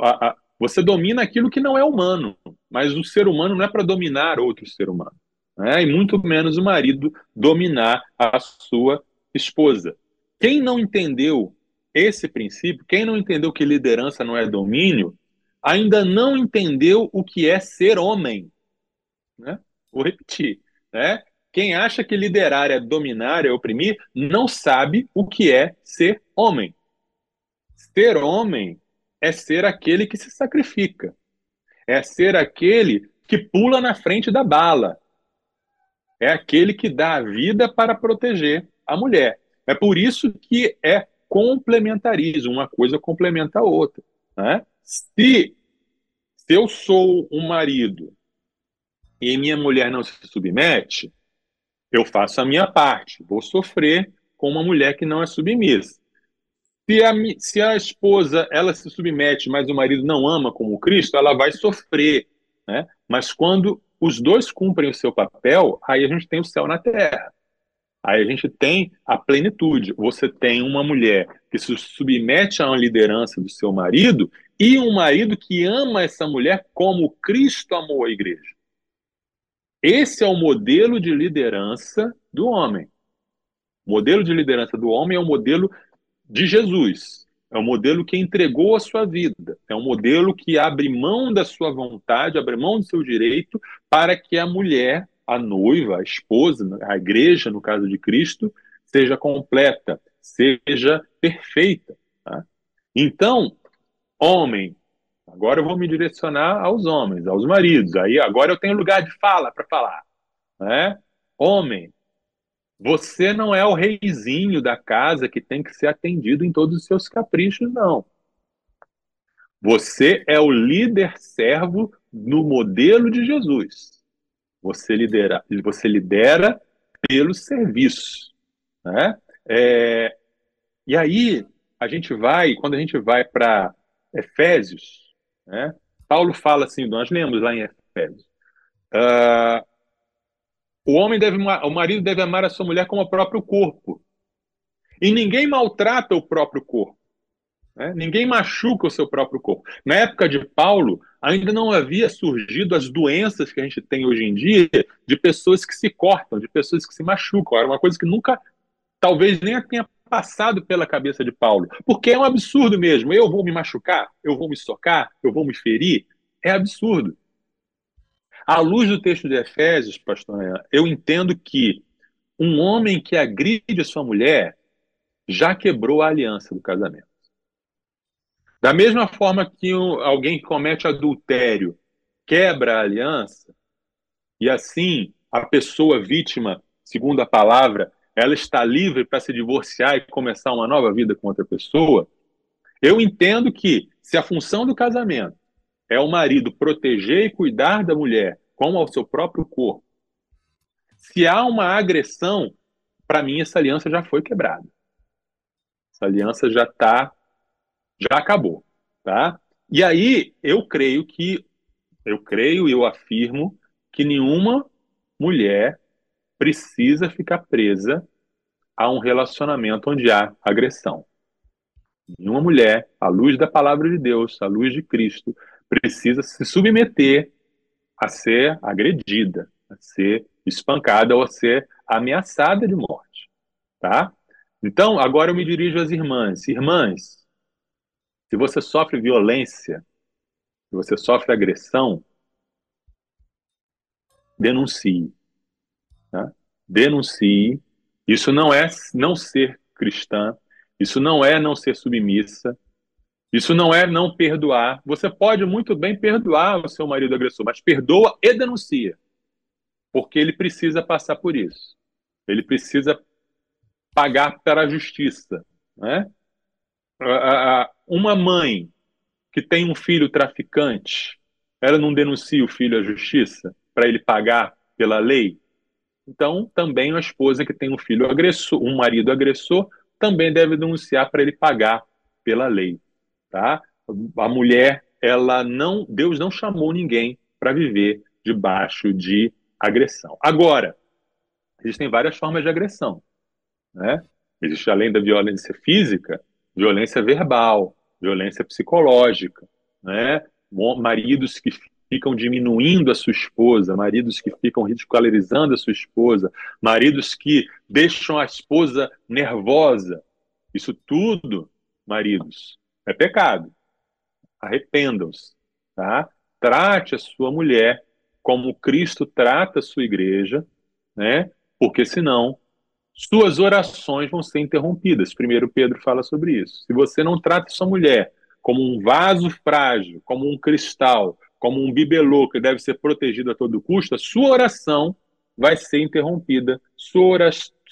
a, a, você domina aquilo que não é humano. Mas o ser humano não é para dominar outro ser humano. Né? E muito menos o marido dominar a sua esposa. Quem não entendeu esse princípio, quem não entendeu que liderança não é domínio, ainda não entendeu o que é ser homem. Né? Vou repetir. Né? Quem acha que liderar é dominar, é oprimir, não sabe o que é ser homem. Ser homem é ser aquele que se sacrifica. É ser aquele que pula na frente da bala. É aquele que dá a vida para proteger a mulher. É por isso que é complementarismo, uma coisa complementa a outra. Né? Se, se eu sou um marido e minha mulher não se submete, eu faço a minha parte, vou sofrer com uma mulher que não é submissa. Se a, se a esposa ela se submete, mas o marido não ama como Cristo, ela vai sofrer. Né? Mas quando os dois cumprem o seu papel, aí a gente tem o céu na terra. Aí a gente tem a plenitude. Você tem uma mulher que se submete uma liderança do seu marido e um marido que ama essa mulher como Cristo amou a igreja. Esse é o modelo de liderança do homem. O modelo de liderança do homem é o modelo de Jesus. É o modelo que entregou a sua vida. É um modelo que abre mão da sua vontade, abre mão do seu direito, para que a mulher, a noiva, a esposa, a igreja, no caso de Cristo, seja completa, seja perfeita. Tá? Então, homem, Agora eu vou me direcionar aos homens, aos maridos. Aí agora eu tenho lugar de fala para falar. Né? Homem, você não é o reizinho da casa que tem que ser atendido em todos os seus caprichos, não. Você é o líder servo no modelo de Jesus. Você lidera, você lidera pelo serviço. Né? É, e aí, a gente vai, quando a gente vai para Efésios, né? Paulo fala assim, nós lemos lá em Efésios. Uh, o homem deve, o marido deve amar a sua mulher como o próprio corpo. E ninguém maltrata o próprio corpo. Né? Ninguém machuca o seu próprio corpo. Na época de Paulo, ainda não havia surgido as doenças que a gente tem hoje em dia de pessoas que se cortam, de pessoas que se machucam. Era uma coisa que nunca, talvez nem tenha passado pela cabeça de Paulo. Porque é um absurdo mesmo. Eu vou me machucar? Eu vou me socar? Eu vou me ferir? É absurdo. À luz do texto de Efésios, pastor, eu entendo que um homem que agride sua mulher já quebrou a aliança do casamento. Da mesma forma que alguém que comete adultério quebra a aliança, e assim a pessoa vítima, segundo a palavra, ela está livre para se divorciar e começar uma nova vida com outra pessoa. Eu entendo que se a função do casamento é o marido proteger e cuidar da mulher como ao seu próprio corpo, se há uma agressão, para mim essa aliança já foi quebrada. Essa aliança já está, já acabou, tá? E aí eu creio que, eu creio e eu afirmo que nenhuma mulher precisa ficar presa a um relacionamento onde há agressão. Nenhuma mulher, à luz da palavra de Deus, à luz de Cristo, precisa se submeter a ser agredida, a ser espancada ou a ser ameaçada de morte, tá? Então, agora eu me dirijo às irmãs. Irmãs, se você sofre violência, se você sofre agressão, denuncie. Tá? Denuncie. Isso não é não ser cristã, isso não é não ser submissa, isso não é não perdoar. Você pode muito bem perdoar o seu marido agressor, mas perdoa e denuncia. Porque ele precisa passar por isso. Ele precisa pagar para a justiça. Né? Uma mãe que tem um filho traficante, ela não denuncia o filho à justiça para ele pagar pela lei? Então, também a esposa que tem um filho agressor, um marido agressor, também deve denunciar para ele pagar pela lei tá? A mulher, ela não, Deus não chamou ninguém para viver debaixo de agressão. Agora, existem várias formas de agressão, né? Existe além da violência física, violência verbal, violência psicológica, né? Maridos que ficam diminuindo a sua esposa, maridos que ficam ridicularizando a sua esposa, maridos que deixam a esposa nervosa. Isso tudo, maridos, é pecado. Arrependam-se, tá? Trate a sua mulher como Cristo trata a sua igreja, né? Porque senão suas orações vão ser interrompidas. Primeiro Pedro fala sobre isso. Se você não trata sua mulher como um vaso frágil, como um cristal, como um bibelô que deve ser protegido a todo custo, a sua oração vai ser interrompida. Sua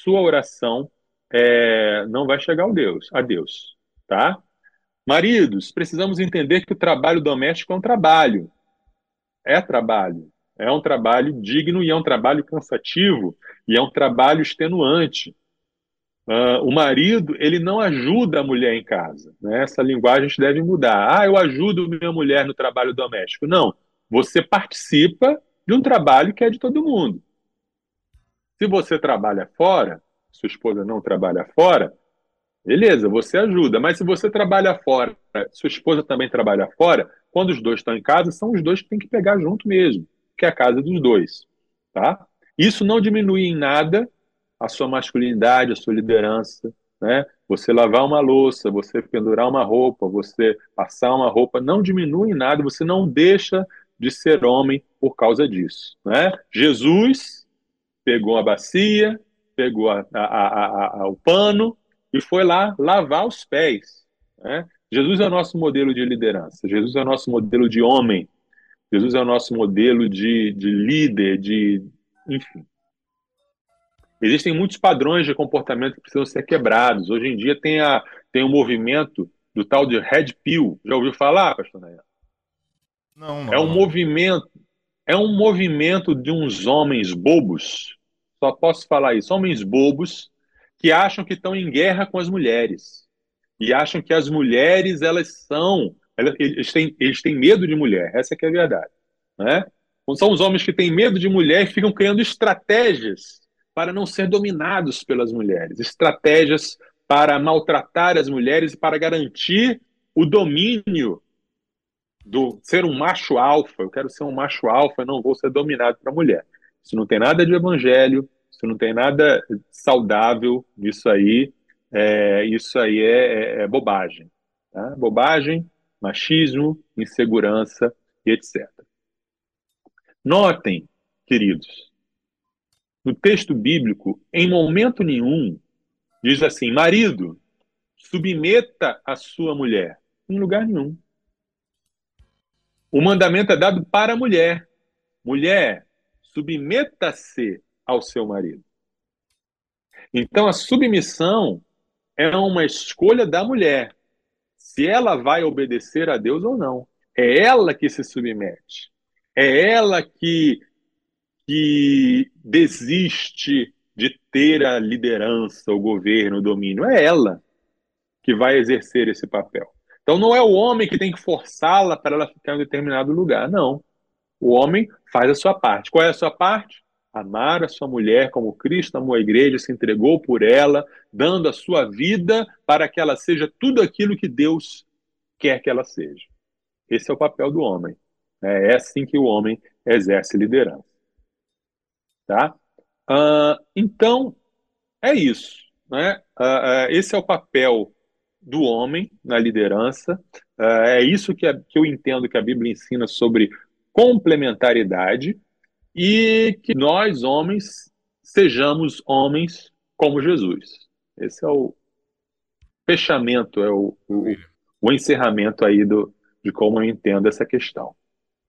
oração, é, não vai chegar ao Deus, a Deus, tá? Maridos, precisamos entender que o trabalho doméstico é um trabalho. É trabalho. É um trabalho digno e é um trabalho cansativo e é um trabalho extenuante. Uh, o marido, ele não ajuda a mulher em casa. Né? Essa linguagem a gente deve mudar. Ah, eu ajudo minha mulher no trabalho doméstico. Não. Você participa de um trabalho que é de todo mundo. Se você trabalha fora, sua esposa não trabalha fora, Beleza, você ajuda, mas se você trabalha fora, sua esposa também trabalha fora, quando os dois estão em casa, são os dois que têm que pegar junto mesmo, que é a casa dos dois, tá? Isso não diminui em nada a sua masculinidade, a sua liderança, né? Você lavar uma louça, você pendurar uma roupa, você passar uma roupa, não diminui em nada, você não deixa de ser homem por causa disso, né? Jesus pegou a bacia, pegou a, a, a, o pano, e foi lá lavar os pés. Né? Jesus é o nosso modelo de liderança, Jesus é o nosso modelo de homem, Jesus é o nosso modelo de, de líder, de. Enfim. Existem muitos padrões de comportamento que precisam ser quebrados. Hoje em dia tem, a, tem um movimento do tal de Red Pill. Já ouviu falar, pastor Nayan? Não, não. É um movimento, é um movimento de uns homens bobos. Só posso falar isso, homens bobos que acham que estão em guerra com as mulheres e acham que as mulheres elas são eles têm, eles têm medo de mulher essa que é a verdade né são os homens que têm medo de mulher e ficam criando estratégias para não ser dominados pelas mulheres estratégias para maltratar as mulheres e para garantir o domínio do ser um macho alfa eu quero ser um macho alfa não vou ser dominado por mulher isso não tem nada de evangelho isso não tem nada saudável nisso aí. É, isso aí é, é, é bobagem. Tá? Bobagem, machismo, insegurança e etc. Notem, queridos, no texto bíblico, em momento nenhum, diz assim: marido, submeta a sua mulher. Em lugar nenhum. O mandamento é dado para a mulher. Mulher, submeta-se ao seu marido. Então, a submissão é uma escolha da mulher, se ela vai obedecer a Deus ou não. É ela que se submete. É ela que, que desiste de ter a liderança, o governo, o domínio. É ela que vai exercer esse papel. Então não é o homem que tem que forçá-la para ela ficar em determinado lugar. Não. O homem faz a sua parte. Qual é a sua parte? amar a sua mulher como Cristo amou a igreja, se entregou por ela, dando a sua vida para que ela seja tudo aquilo que Deus quer que ela seja. Esse é o papel do homem. É assim que o homem exerce liderança. Tá? Uh, então, é isso. Né? Uh, uh, esse é o papel do homem na liderança. é isso que, a, que eu entendo que a Bíblia ensina sobre complementaridade e que nós, homens, sejamos homens como Jesus. Esse é o fechamento, é o, o, o encerramento aí do, de como eu entendo essa questão.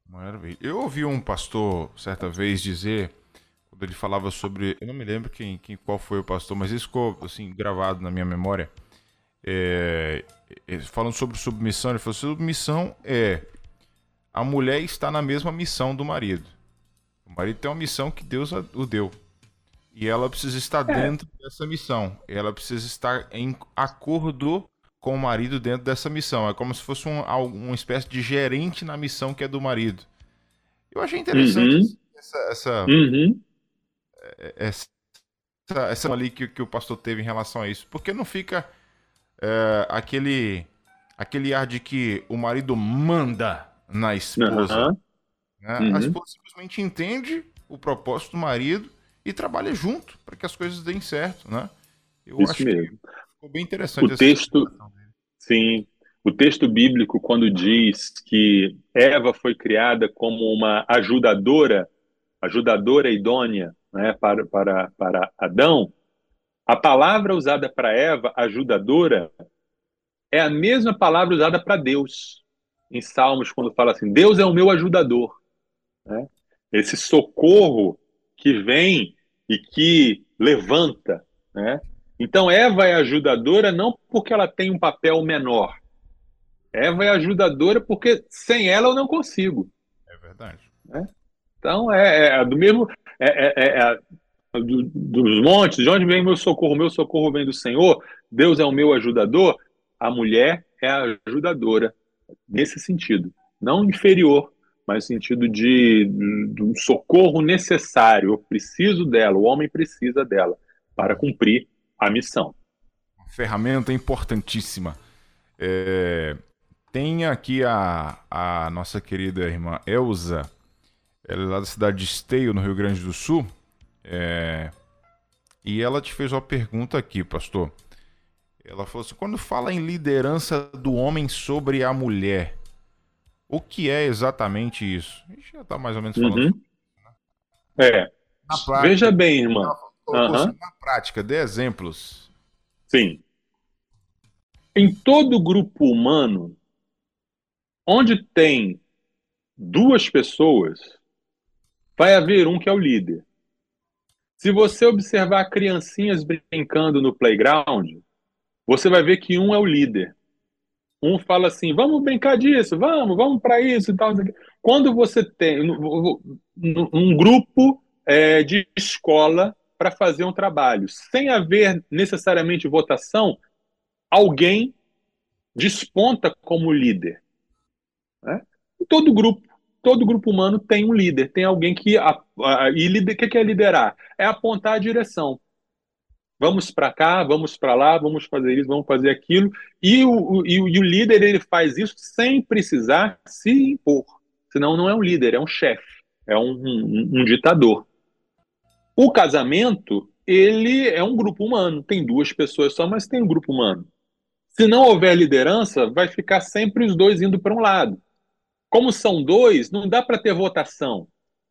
Maravilha. Eu ouvi um pastor certa vez dizer, quando ele falava sobre, eu não me lembro quem, quem qual foi o pastor, mas isso ficou assim gravado na minha memória. É, falando sobre submissão, ele falou: submissão é a mulher está na mesma missão do marido. O marido tem uma missão que Deus o deu. E ela precisa estar é. dentro dessa missão. Ela precisa estar em acordo com o marido dentro dessa missão. É como se fosse um, uma espécie de gerente na missão que é do marido. Eu achei interessante uhum. essa, essa, uhum. É, essa, essa, ali que, que o pastor teve em relação a isso. Porque não fica é, aquele, aquele ar de que o marido manda na esposa. Uhum. Né? Uhum. A esposa simplesmente entende o propósito do marido e trabalha junto para que as coisas deem certo, né? Eu Isso acho mesmo. que ficou bem interessante. O texto, sim, o texto bíblico quando diz que Eva foi criada como uma ajudadora, ajudadora idônea, né, para, para, para Adão, a palavra usada para Eva, ajudadora, é a mesma palavra usada para Deus. Em Salmos, quando fala assim: Deus é o meu ajudador. Né? Esse socorro que vem e que levanta. Né? Então, Eva é ajudadora não porque ela tem um papel menor. Eva é ajudadora porque sem ela eu não consigo. É verdade. Né? Então, é, é, do mesmo. É, é, é, é do, dos montes, de onde vem meu socorro? Meu socorro vem do Senhor. Deus é o meu ajudador. A mulher é a ajudadora, nesse sentido. Não inferior, mas no sentido de, de um socorro necessário. Eu preciso dela, o homem precisa dela para cumprir a missão. Uma ferramenta importantíssima. É, tem aqui a, a nossa querida irmã Elza, ela é lá da cidade de Esteio, no Rio Grande do Sul. É, e ela te fez uma pergunta aqui, pastor. Ela falou assim: quando fala em liderança do homem sobre a mulher, o que é exatamente isso? A gente já está mais ou menos falando. Uhum. É. Prática, Veja bem, irmã. Uhum. Na prática, dê exemplos. Sim. Em todo grupo humano, onde tem duas pessoas, vai haver um que é o líder. Se você observar criancinhas brincando no playground, você vai ver que um é o líder. Um fala assim, vamos brincar disso, vamos, vamos para isso e tal. Quando você tem um grupo é, de escola para fazer um trabalho, sem haver necessariamente votação, alguém desponta como líder. Né? Todo grupo, todo grupo humano tem um líder, tem alguém que a, a, e líder, o que é liderar? É apontar a direção. Vamos para cá, vamos para lá, vamos fazer isso, vamos fazer aquilo. E o, o, e o líder ele faz isso sem precisar se impor. Senão não é um líder, é um chefe, é um, um, um ditador. O casamento, ele é um grupo humano. Tem duas pessoas só, mas tem um grupo humano. Se não houver liderança, vai ficar sempre os dois indo para um lado. Como são dois, não dá para ter votação.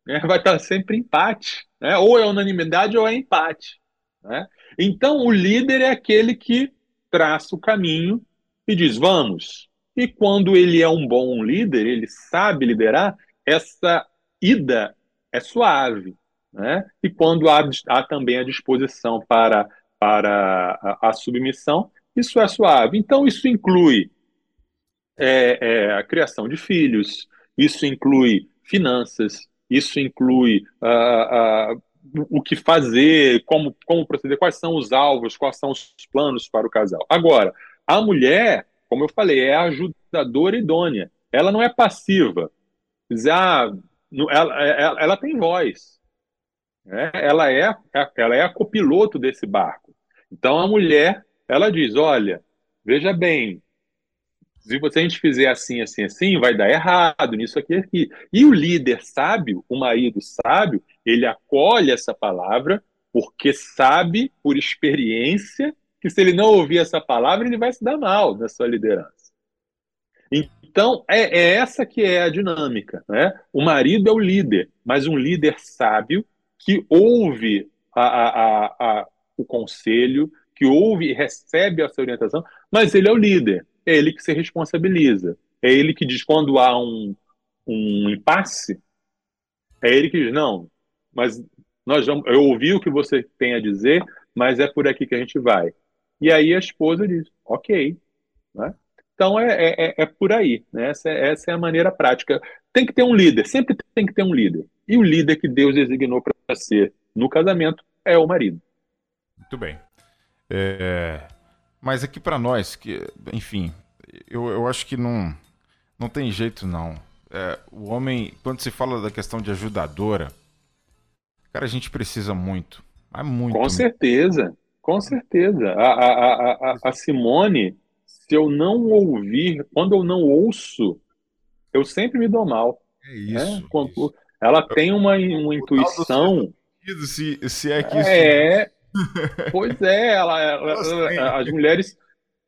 Né? Vai estar sempre empate. Né? Ou é unanimidade ou é empate. Né? Então, o líder é aquele que traça o caminho e diz: vamos. E quando ele é um bom líder, ele sabe liderar, essa ida é suave. Né? E quando há, há também a disposição para para a, a submissão, isso é suave. Então, isso inclui é, é, a criação de filhos, isso inclui finanças, isso inclui uh, uh, o que fazer, como, como proceder, quais são os alvos, quais são os planos para o casal. Agora, a mulher, como eu falei, é ajudadora idônea. Ela não é passiva. Dizer, ah, ela, ela, ela tem voz. Né? Ela, é, ela é a copiloto desse barco. Então, a mulher, ela diz, olha, veja bem, se você a gente fizer assim, assim, assim, vai dar errado nisso aqui, aqui. E o líder sábio, o marido sábio, ele acolhe essa palavra porque sabe por experiência que se ele não ouvir essa palavra, ele vai se dar mal na sua liderança. Então, é, é essa que é a dinâmica. Né? O marido é o líder, mas um líder sábio que ouve a, a, a, o conselho, que ouve e recebe essa orientação, mas ele é o líder é ele que se responsabiliza. É ele que diz quando há um, um impasse, é ele que diz, não, mas nós vamos, eu ouvi o que você tem a dizer, mas é por aqui que a gente vai. E aí a esposa diz, ok. Né? Então é, é, é, é por aí. Né? Essa, é, essa é a maneira prática. Tem que ter um líder, sempre tem que ter um líder. E o líder que Deus designou para ser no casamento é o marido. Muito bem. É, mas aqui para nós, que, enfim, eu, eu acho que não, não tem jeito não. É, o homem, quando se fala da questão de ajudadora, cara, a gente precisa muito. É muito. Com certeza, com certeza. A, a, a, a, Simone, se eu não ouvir, quando eu não ouço, eu sempre me dou mal. É isso. Né? Quando, ela tem uma, uma intuição. Se, se é que isso. É, Pois é, ela, ela, as mulheres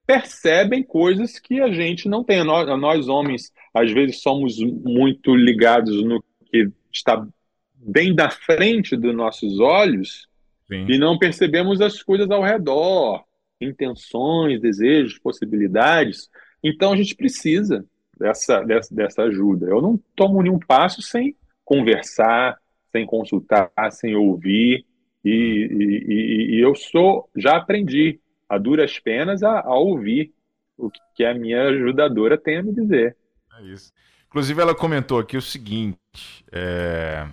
percebem coisas que a gente não tem. Nós, nós, homens, às vezes somos muito ligados no que está bem da frente dos nossos olhos Sim. e não percebemos as coisas ao redor, intenções, desejos, possibilidades. Então a gente precisa dessa, dessa, dessa ajuda. Eu não tomo nenhum passo sem conversar, sem consultar, sem ouvir. E, e, e, eu sou, já aprendi a duras penas a, a, ouvir o que a minha ajudadora tem a me dizer. É isso. Inclusive, ela comentou aqui o seguinte: é,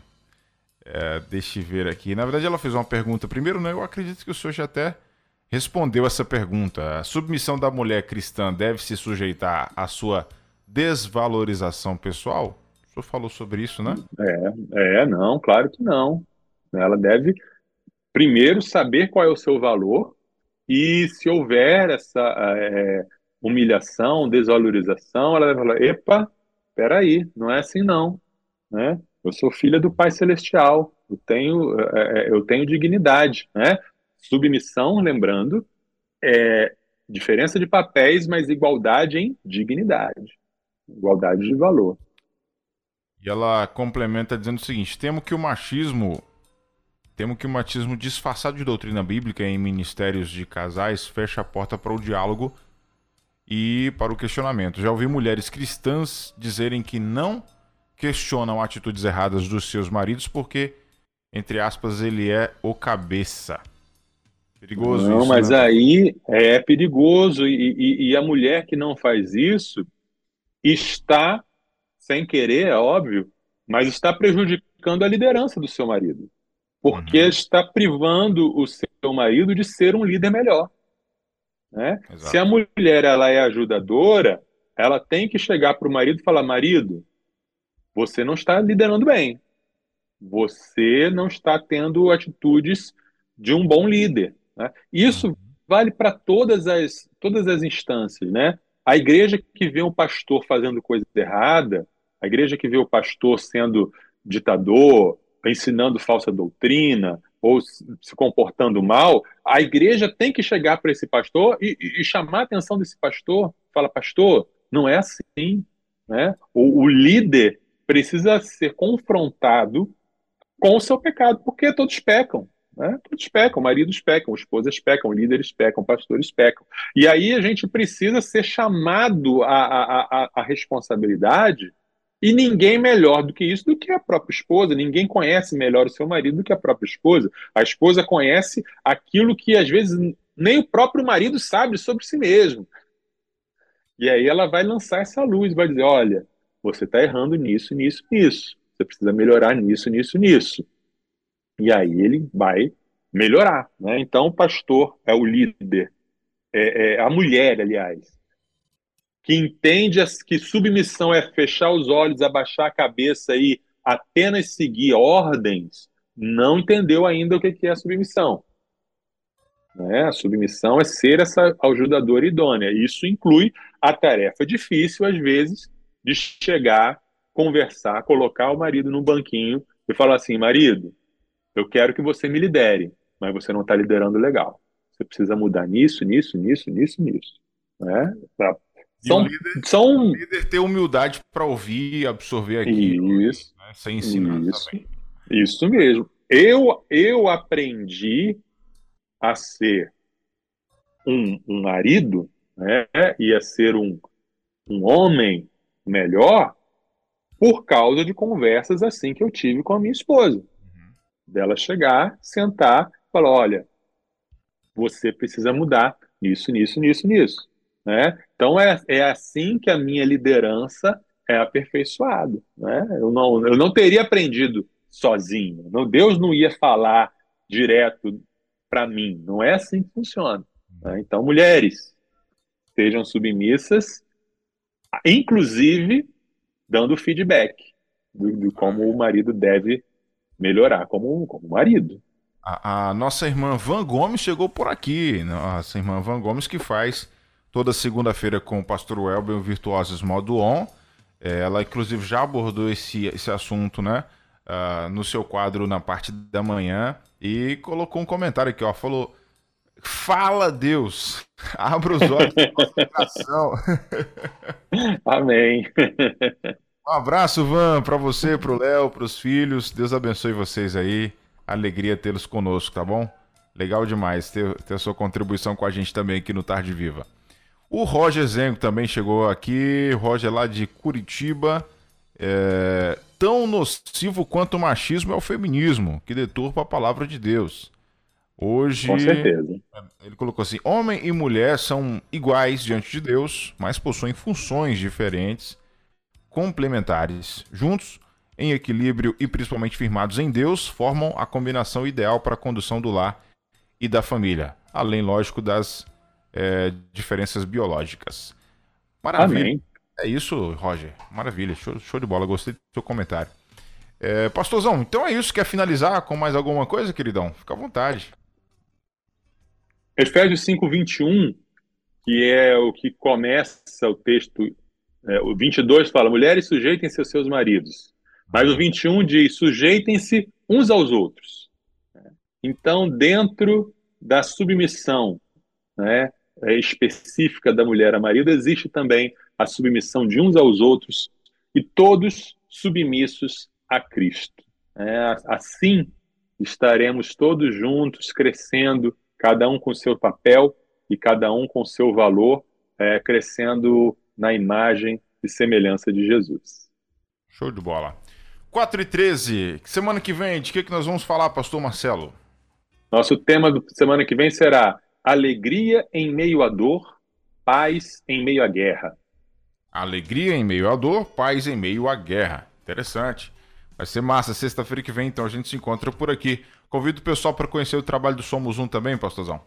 é, deixa eu ver aqui. Na verdade, ela fez uma pergunta primeiro, né? Eu acredito que o senhor já até respondeu essa pergunta. A submissão da mulher cristã deve se sujeitar à sua desvalorização pessoal? Senhor falou sobre isso, né? É, é não, claro que não. Ela deve primeiro saber qual é o seu valor e se houver essa é, humilhação, desvalorização, ela vai falar, epa, peraí, não é assim não, né? Eu sou filha do Pai Celestial, eu tenho, é, é eu tenho dignidade, né? Submissão, lembrando, é diferença de papéis, mas igualdade em dignidade, igualdade de valor. E ela complementa dizendo o seguinte: temo que o machismo Temo que o machismo disfarçado de doutrina bíblica em ministérios de casais fecha a porta para o diálogo e para o questionamento. Já ouvi mulheres cristãs dizerem que não questionam atitudes erradas dos seus maridos porque, entre aspas, ele é o cabeça. Perigoso não, isso. Não, mas né? aí é perigoso e, e, e a mulher que não faz isso está, sem querer, é óbvio, mas está prejudicando a liderança do seu marido porque uhum. está privando o seu marido de ser um líder melhor. Né? Se a mulher ela é ajudadora, ela tem que chegar para o marido e falar: marido, você não está liderando bem. Você não está tendo atitudes de um bom líder. Né? Isso uhum. vale para todas as, todas as instâncias. Né? A igreja que vê um pastor fazendo coisa errada, a igreja que vê o pastor sendo ditador, ensinando falsa doutrina ou se comportando mal, a igreja tem que chegar para esse pastor e, e, chamar a atenção desse pastor. Fala, pastor, não é assim. Né? O, o líder precisa ser confrontado com o seu pecado, porque todos pecam. Né? Todos pecam, maridos pecam, esposas pecam, líderes pecam, pastores pecam. E aí a gente precisa ser chamado à, à, responsabilidade E ninguém melhor do que isso do que a própria esposa. Ninguém conhece melhor o seu marido do que a própria esposa. A esposa conhece aquilo que às vezes nem o próprio marido sabe sobre si mesmo. E aí ela vai lançar essa luz, vai dizer: olha, você está errando nisso, nisso, nisso. Você precisa melhorar nisso, nisso, nisso. E aí ele vai melhorar. Né? Então, o pastor é o líder, é, é a mulher, aliás, que entende que submissão é fechar os olhos, abaixar a cabeça e apenas seguir ordens, não entendeu ainda o que é submissão. Né? A submissão é ser essa ajudadora idônea. Isso inclui a tarefa difícil, às vezes, de chegar, conversar, colocar o marido no banquinho e falar assim: marido, eu quero que você me lidere, mas você não está liderando legal. Você precisa mudar nisso, nisso, nisso, nisso, nisso. Né? São, o líder, são... O líder ter humildade para ouvir e absorver aquilo. Isso. Né? Sem ensinar isso, também. Isso mesmo. Eu, eu aprendi a ser um, um marido né, e a ser um, um homem melhor por causa de conversas assim que eu tive com a minha esposa. Uhum. Dela chegar, sentar, falar: olha, você precisa mudar nisso, nisso, nisso, nisso. Né? Então é, é assim que a minha liderança é aperfeiçoada. Né? Eu, não, eu não teria aprendido sozinho. Não, Deus não ia falar direto para mim. Não é assim que funciona. Né? Então, mulheres, sejam submissas, inclusive dando feedback de, como o marido deve melhorar como, como marido. A, a, nossa irmã Van Gomes chegou por aqui. Nossa irmã Van Gomes que faz toda segunda-feira com o pastor Welber o Virtuosos Modo On. É, ela, inclusive, já abordou esse, esse assunto, né? Uh, no seu quadro na parte da manhã e colocou um comentário aqui, ó. Falou: Fala Deus, abra os olhos do nosso coração. Amém. Um abraço, Van, para você, para o Léo, para os filhos. Deus abençoe vocês aí. Alegria tê-los conosco, tá bom? Legal demais ter, ter a sua contribuição com a gente também aqui no Tarde Viva. O Roger Zengo também chegou aqui. Roger lá de Curitiba. É, tão nocivo quanto o machismo é o feminismo, que deturpa a palavra de Deus. Hoje. Com certeza. Ele colocou assim: homem e mulher são iguais diante de Deus, mas possuem funções diferentes, complementares. Juntos, em equilíbrio e principalmente firmados em Deus, formam a combinação ideal para a condução do lar e da família, além, lógico, das é, diferenças biológicas. Maravilha. Amém. É isso, Roger. Maravilha. Show, show de bola. Gostei do seu comentário. É, Pastorzão, então é isso. Quer finalizar com mais alguma coisa, queridão? Fica à vontade. Efésios 5, 21, que é o que começa o texto, é, o 22 fala: mulheres sujeitem-se aos seus maridos. Mas o 21 diz: sujeitem-se uns aos outros. Então, dentro da submissão né, específica da mulher a marido, existe também a submissão de uns aos outros e todos submissos a Cristo. É, assim estaremos todos juntos crescendo, cada um com seu papel e cada um com seu valor, é, crescendo na imagem e semelhança de Jesus. Show de bola. 4 e 13, semana que vem, de que, que nós vamos falar, pastor Marcelo? Nosso tema da semana que vem será Alegria em meio à dor, paz em meio à guerra. Alegria em meio à dor, paz em meio à guerra. Interessante. Vai ser massa. Sexta-feira que vem, então, a gente se encontra por aqui. Convido o pessoal para conhecer o trabalho do Somos Um também, pastorzão.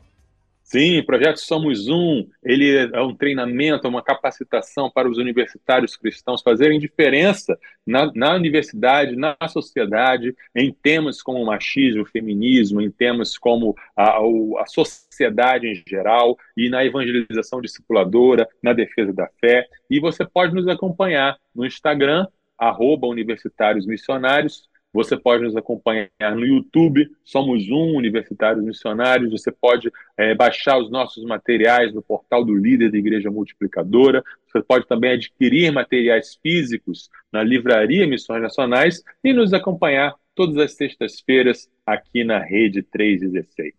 Sim, o projeto Somos Um, ele é um treinamento, uma capacitação para os universitários cristãos fazerem diferença na, na universidade, na sociedade, em temas como machismo, feminismo, em temas como a, a sociedade em geral e na evangelização discipuladora, na defesa da fé. E você pode nos acompanhar no Instagram, arroba universitários missionários, você pode nos acompanhar no YouTube, somos um Universitários Missionários. Você pode é, baixar os nossos materiais no portal do Líder da Igreja Multiplicadora. Você pode também adquirir materiais físicos na Livraria Missões Nacionais e nos acompanhar todas as sextas-feiras aqui na Rede 316.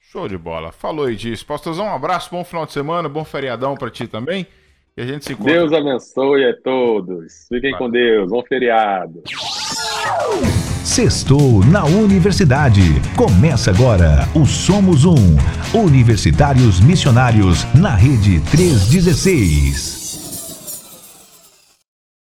Show de bola. Falou e disse. Pastorzão, um abraço, bom final de semana, bom feriadão para ti também. E a gente se encontra. Deus abençoe a todos. Fiquem Vai. com Deus. Bom feriado. Sextou na Universidade. Começa agora o Somos Um. Universitários Missionários na Rede 316.